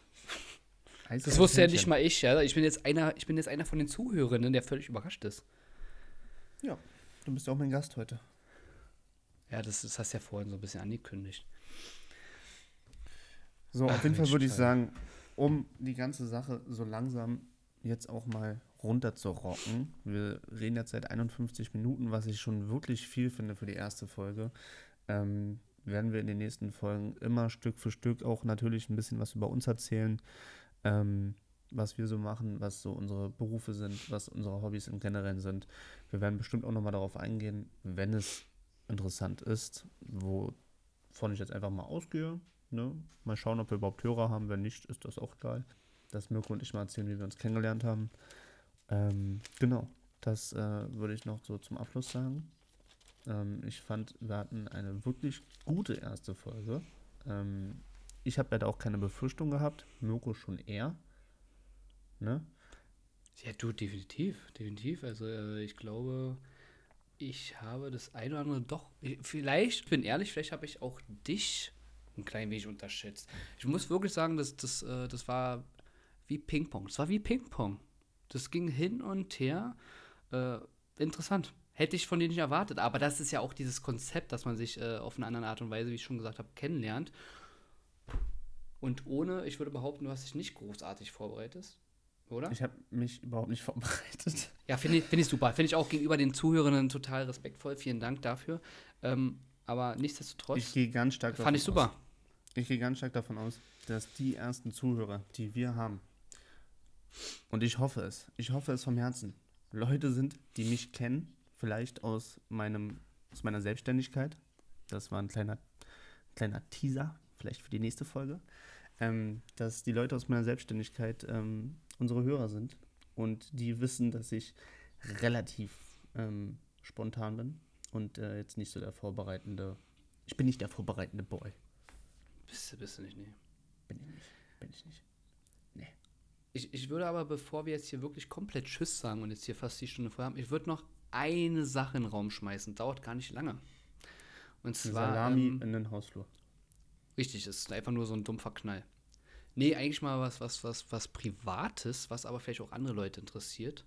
Eis Das auf wusste ja nicht mal ich, ja. Ich bin jetzt einer, ich bin jetzt einer von den Zuhörenden, der völlig überrascht ist. Ja, du bist ja auch mein Gast heute. Ja, das, das hast du ja vorhin so ein bisschen angekündigt. So, auf Ach, jeden Fall würde ich sagen, um die ganze Sache so langsam jetzt auch mal runter zu rocken. Wir reden jetzt seit 51 Minuten, was ich schon wirklich viel finde für die erste Folge. Ähm, werden wir in den nächsten Folgen immer Stück für Stück auch natürlich ein bisschen was über uns erzählen, ähm, was wir so machen, was so unsere Berufe sind, was unsere Hobbys im Generellen sind. Wir werden bestimmt auch nochmal darauf eingehen, wenn es interessant ist, wovon ich jetzt einfach mal ausgehe. Ne? Mal schauen, ob wir überhaupt Hörer haben. Wenn nicht, ist das auch egal. Dass Mirko und ich mal erzählen, wie wir uns kennengelernt haben. Ähm, genau, das äh, würde ich noch so zum Abschluss sagen. Ähm, ich fand, wir hatten eine wirklich gute erste Folge. Ähm, ich habe leider auch keine Befürchtung gehabt. Mirko schon eher. Ne? Ja, du, definitiv, definitiv. Also äh, ich glaube, ich habe das eine oder andere doch, ich- vielleicht, bin ehrlich, vielleicht habe ich auch dich ein klein wenig unterschätzt. Ich muss wirklich sagen, dass das, äh, das war wie Ping-Pong. Das war wie Ping-Pong. Das ging hin und her. Äh, interessant. Hätte ich von dir nicht erwartet. Aber das ist ja auch dieses Konzept, dass man sich äh, auf eine andere Art und Weise, wie ich schon gesagt habe, kennenlernt. Und ohne, ich würde behaupten, du hast dich nicht großartig vorbereitet. Oder? Ich habe mich überhaupt nicht vorbereitet. Ja, finde ich, find ich super. Finde ich auch gegenüber den Zuhörenden total respektvoll. Vielen Dank dafür. Ähm, aber nichtsdestotrotz Ich gehe ganz stark fand ich super. Aus. Ich gehe ganz stark davon aus, dass die ersten Zuhörer, die wir haben, und ich hoffe es, ich hoffe es vom Herzen, Leute sind, die mich kennen, vielleicht aus meinem, aus meiner Selbstständigkeit. Das war ein kleiner, kleiner Teaser, vielleicht für die nächste Folge. Ähm, dass die Leute aus meiner Selbstständigkeit ähm, unsere Hörer sind und die wissen, dass ich relativ ähm, spontan bin und äh, jetzt nicht so der vorbereitende. Ich bin nicht der vorbereitende Boy. Bist du, bist du nicht, nee. Bin ich nicht. Bin ich nicht. Ich, ich würde aber, bevor wir jetzt hier wirklich komplett Tschüss sagen und jetzt hier fast die Stunde voll haben, ich würde noch eine Sache in den Raum schmeißen. Dauert gar nicht lange. Und zwar. Salami ähm, in den Hausflur. Richtig, es ist einfach nur so ein dumpfer Knall. Nee, eigentlich mal was, was, was, was Privates, was aber vielleicht auch andere Leute interessiert.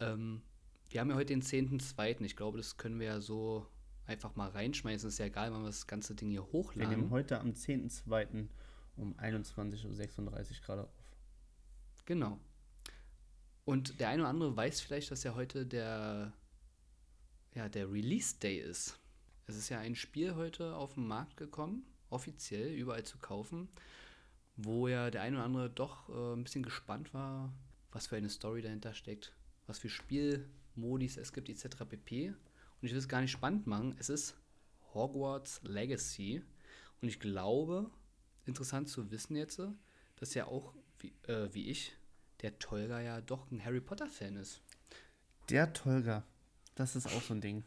Ähm, wir haben ja heute den 10.2. Ich glaube, das können wir ja so einfach mal reinschmeißen. Ist ja egal, wann wir das ganze Ding hier Wir hochladen. nehmen heute am 10.02. um 21.36 Uhr gerade auf. Genau. Und der eine oder andere weiß vielleicht, dass ja heute der, ja, der Release Day ist. Es ist ja ein Spiel heute auf den Markt gekommen, offiziell überall zu kaufen, wo ja der eine oder andere doch äh, ein bisschen gespannt war, was für eine Story dahinter steckt, was für Spielmodis es gibt, etc. pp. Und ich will es gar nicht spannend machen. Es ist Hogwarts Legacy. Und ich glaube, interessant zu wissen jetzt, dass ja auch, wie, äh, wie ich, der Tolga ja doch ein Harry Potter-Fan ist. Der Tolga, das ist auch so ein Ding.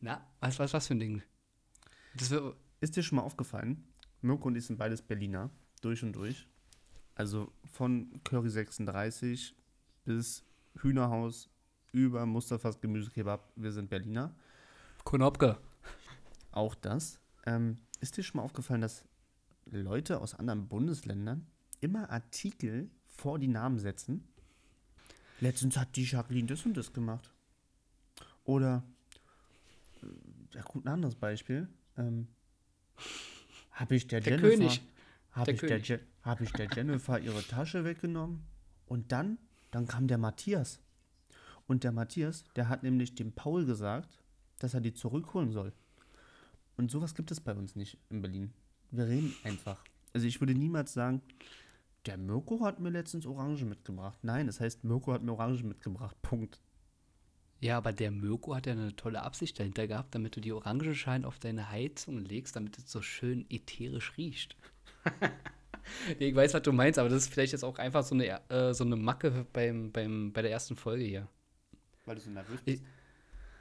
Na, was, was, was für ein Ding? Das wär, Ist dir schon mal aufgefallen? Mirko und ich sind beides Berliner, durch und durch. Also von Curry 36 bis Hühnerhaus über Mustafas Gemüsekebab, wir sind Berliner. Konopke. Auch das. Ähm, ist dir schon mal aufgefallen, dass Leute aus anderen Bundesländern immer Artikel vor die Namen setzen? Letztens hat die Jacqueline das und das gemacht. Oder, äh, ja gut, ein anderes Beispiel. Ähm, habe ich der, Der Jennifer, König. Habe Der ich, der König. Je- hab ich der Jennifer ihre Tasche weggenommen? Und dann, dann kam der Matthias. Und der Matthias, der hat nämlich dem Paul gesagt, dass er die zurückholen soll. Und sowas gibt es bei uns nicht in Berlin. Wir reden einfach. Also ich würde niemals sagen, der Mirko hat mir letztens Orange mitgebracht. Nein, das heißt, Mirko hat mir Orange mitgebracht. Punkt. Ja, aber der Mirko hat ja eine tolle Absicht dahinter gehabt, damit du die Orangenschein auf deine Heizung legst, damit es so schön ätherisch riecht. nee, ich weiß, was du meinst, aber das ist vielleicht jetzt auch einfach so eine, äh, so eine Macke beim, beim, bei der ersten Folge hier. Weil du so nervös bist.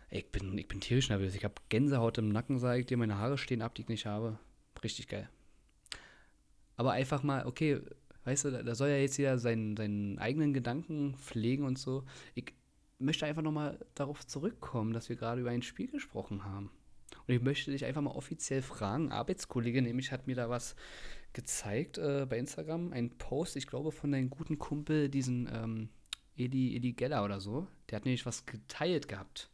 Ich, ich bin, ich bin tierisch nervös. Ich habe Gänsehaut im Nacken, sage ich dir. Meine Haare stehen ab, die ich nicht habe. Richtig geil. Aber einfach mal, okay, weißt du, da, da soll ja jetzt jeder seinen, seinen eigenen Gedanken pflegen und so. Ich möchte einfach nochmal darauf zurückkommen, dass wir gerade über ein Spiel gesprochen haben. Und ich möchte dich einfach mal offiziell fragen. Arbeitskollege nämlich hat mir da was gezeigt äh, bei Instagram, ein Post, ich glaube, von deinem guten Kumpel, diesen ähm, Edi, Edi Geller oder so. Der hat nämlich was geteilt gehabt.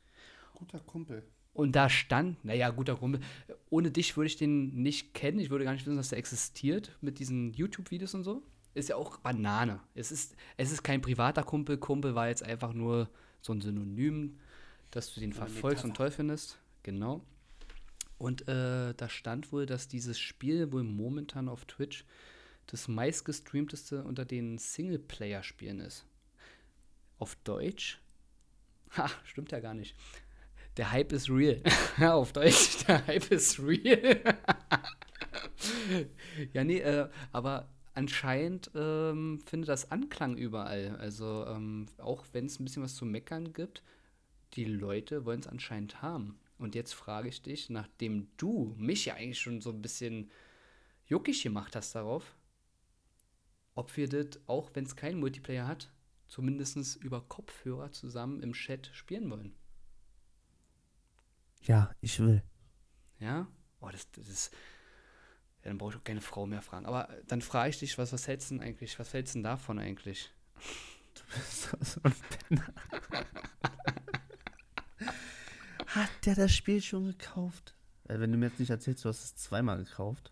Guter Kumpel. Und da stand, naja, guter Kumpel, ohne dich würde ich den nicht kennen. Ich würde gar nicht wissen, dass der existiert mit diesen YouTube-Videos und so. Ist ja auch Banane. Es ist, es ist kein privater Kumpel. Kumpel war jetzt einfach nur so ein Synonym, dass du den Eine verfolgst und toll findest. Genau. Und äh, da stand wohl, dass dieses Spiel wohl momentan auf Twitch das meistgestreamteste unter den Singleplayer-Spielen ist. Auf Deutsch? Ha, stimmt ja gar nicht der Hype ist real. Auf Deutsch, der Hype ist real. ja, nee, äh, aber anscheinend ähm, findet das Anklang überall. Also ähm, auch wenn es ein bisschen was zu meckern gibt, die Leute wollen es anscheinend haben. Und jetzt frage ich dich, nachdem du mich ja eigentlich schon so ein bisschen juckig gemacht hast darauf, ob wir das, auch wenn es keinen Multiplayer hat, zumindest über Kopfhörer zusammen im Chat spielen wollen. Ja, ich will. Ja? Oh, das, das ist. Ja, dann brauche ich auch keine Frau mehr fragen. Aber dann frage ich dich, was, was hältst du denn eigentlich? Was hältst du denn davon eigentlich? Du bist so ein Penner. Hat der das Spiel schon gekauft? Äh, wenn du mir jetzt nicht erzählst, du hast es zweimal gekauft.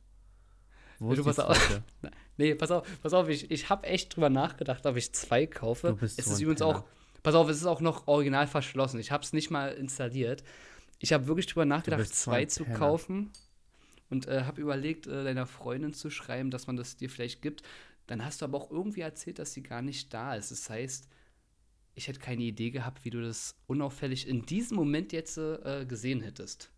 Wo nee, ist pass auf. Nee, pass auf, pass auf, ich, ich habe echt drüber nachgedacht, ob ich zwei kaufe. Du bist es so ist übrigens Penner. auch, pass auf, es ist auch noch original verschlossen. Ich habe es nicht mal installiert. Ich habe wirklich drüber nachgedacht, zwei zu kaufen und äh, habe überlegt, äh, deiner Freundin zu schreiben, dass man das dir vielleicht gibt. Dann hast du aber auch irgendwie erzählt, dass sie gar nicht da ist. Das heißt, ich hätte keine Idee gehabt, wie du das unauffällig in diesem Moment jetzt äh, gesehen hättest.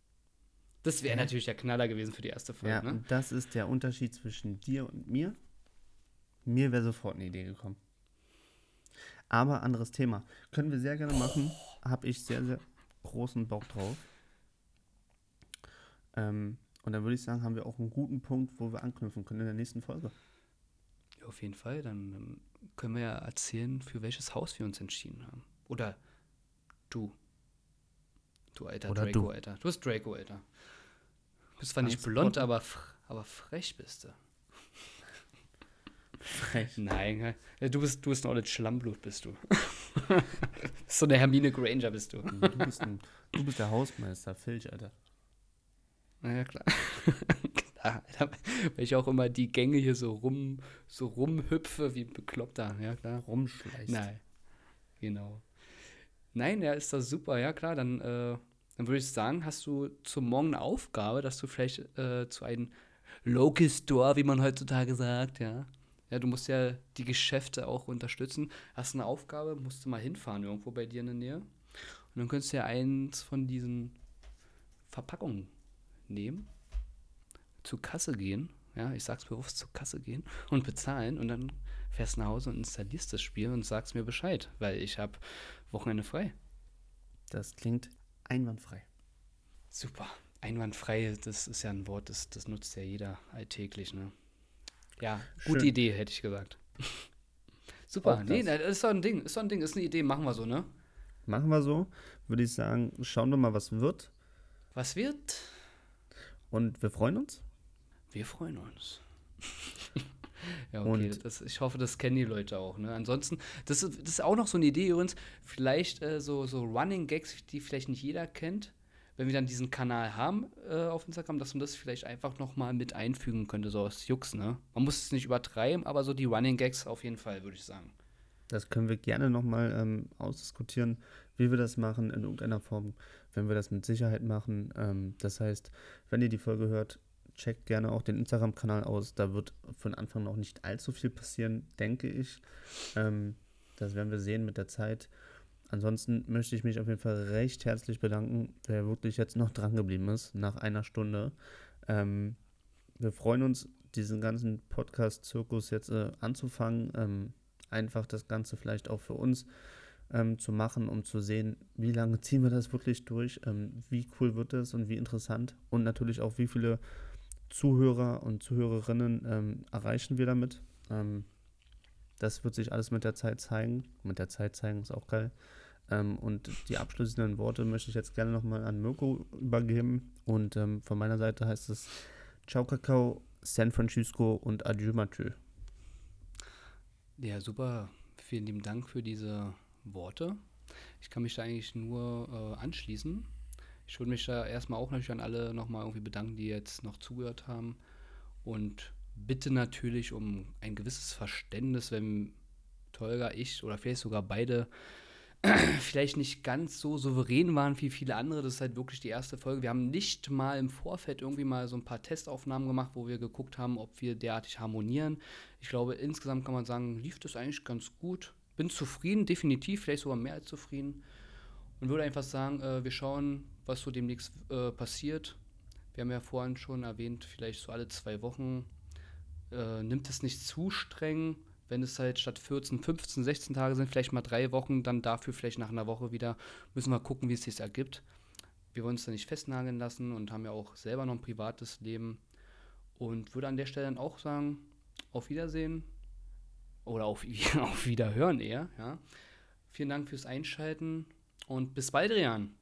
Das wäre natürlich der Knaller gewesen für die erste Folge. Ja, ne? und das ist der Unterschied zwischen dir und mir. Mir wäre sofort eine Idee gekommen. Aber anderes Thema. Können wir sehr gerne machen. Habe ich sehr, sehr großen Bock drauf. Ähm, und dann würde ich sagen, haben wir auch einen guten Punkt, wo wir anknüpfen können in der nächsten Folge. Ja, auf jeden Fall. Dann ähm, können wir ja erzählen, für welches Haus wir uns entschieden haben. Oder du. Du alter Oder Draco, du. Alter. Du bist Draco, Alter. Du bist zwar nicht blond, aber, aber frech bist du. Frech. Nein, du bist, du bist ein olles Schlammblut, bist du. so eine Hermine Granger bist du. Du bist, ein, du bist der Hausmeister, Filch, Alter. Naja, klar. klar Alter, weil ich auch immer die Gänge hier so rum, so rumhüpfe wie ein Bekloppter, ja klar. Rumschleißt. Nein. Genau. Nein, ja, ist das super, ja klar. Dann, äh, dann würde ich sagen, hast du zum Morgen eine Aufgabe, dass du vielleicht äh, zu einem Local Store, wie man heutzutage sagt, ja. Ja, du musst ja die Geschäfte auch unterstützen. Hast eine Aufgabe, musst du mal hinfahren irgendwo bei dir in der Nähe. Und dann könntest du ja eins von diesen Verpackungen nehmen, zur Kasse gehen, ja, ich sag's bewusst, zur Kasse gehen und bezahlen und dann fährst nach Hause und installierst das Spiel und sagst mir Bescheid, weil ich habe Wochenende frei. Das klingt einwandfrei. Super. Einwandfrei, das ist ja ein Wort, das, das nutzt ja jeder alltäglich, ne? Ja, gute Schön. Idee, hätte ich gesagt. Super. Nee, das ist doch ein Ding, ist doch ein Ding, ist eine Idee, machen wir so, ne? Machen wir so. Würde ich sagen, schauen wir mal, was wird. Was wird? Und wir freuen uns. Wir freuen uns. ja, okay. Das, ich hoffe, das kennen die Leute auch. Ne? Ansonsten, das ist, das ist auch noch so eine Idee übrigens. Vielleicht äh, so, so Running Gags, die vielleicht nicht jeder kennt. Wenn wir dann diesen Kanal haben äh, auf Instagram, dass man das vielleicht einfach noch mal mit einfügen könnte, so aus Jux, ne? Man muss es nicht übertreiben, aber so die Running Gags auf jeden Fall, würde ich sagen. Das können wir gerne noch mal ähm, ausdiskutieren, wie wir das machen, in irgendeiner Form, wenn wir das mit Sicherheit machen. Ähm, das heißt, wenn ihr die Folge hört, checkt gerne auch den Instagram-Kanal aus. Da wird von Anfang noch nicht allzu viel passieren, denke ich. Ähm, das werden wir sehen mit der Zeit. Ansonsten möchte ich mich auf jeden Fall recht herzlich bedanken, wer wirklich jetzt noch dran geblieben ist, nach einer Stunde. Ähm, wir freuen uns, diesen ganzen Podcast-Zirkus jetzt äh, anzufangen. Ähm, einfach das Ganze vielleicht auch für uns ähm, zu machen, um zu sehen, wie lange ziehen wir das wirklich durch, ähm, wie cool wird es und wie interessant und natürlich auch, wie viele Zuhörer und Zuhörerinnen ähm, erreichen wir damit. Ähm, das wird sich alles mit der Zeit zeigen. Mit der Zeit zeigen ist auch geil. Ähm, und die abschließenden Worte möchte ich jetzt gerne nochmal an Mirko übergeben. Und ähm, von meiner Seite heißt es Ciao Kakao, San Francisco und Adieu Mathieu. Ja, super. Vielen lieben Dank für diese Worte. Ich kann mich da eigentlich nur äh, anschließen. Ich würde mich da erstmal auch natürlich an alle nochmal irgendwie bedanken, die jetzt noch zugehört haben. Und bitte natürlich um ein gewisses Verständnis, wenn Tolga, ich oder vielleicht sogar beide vielleicht nicht ganz so souverän waren wie viele andere. Das ist halt wirklich die erste Folge. Wir haben nicht mal im Vorfeld irgendwie mal so ein paar Testaufnahmen gemacht, wo wir geguckt haben, ob wir derartig harmonieren. Ich glaube, insgesamt kann man sagen, lief das eigentlich ganz gut. Bin zufrieden, definitiv, vielleicht sogar mehr als zufrieden. Und würde einfach sagen, äh, wir schauen, was so demnächst äh, passiert. Wir haben ja vorhin schon erwähnt, vielleicht so alle zwei Wochen. Äh, nimmt es nicht zu streng wenn es halt statt 14, 15, 16 Tage sind, vielleicht mal drei Wochen, dann dafür vielleicht nach einer Woche wieder, müssen wir gucken, wie es sich ergibt. Wir wollen uns da nicht festnageln lassen und haben ja auch selber noch ein privates Leben. Und würde an der Stelle dann auch sagen, auf Wiedersehen oder auf, auf Wiederhören eher. Ja. Vielen Dank fürs Einschalten und bis bald, Rian.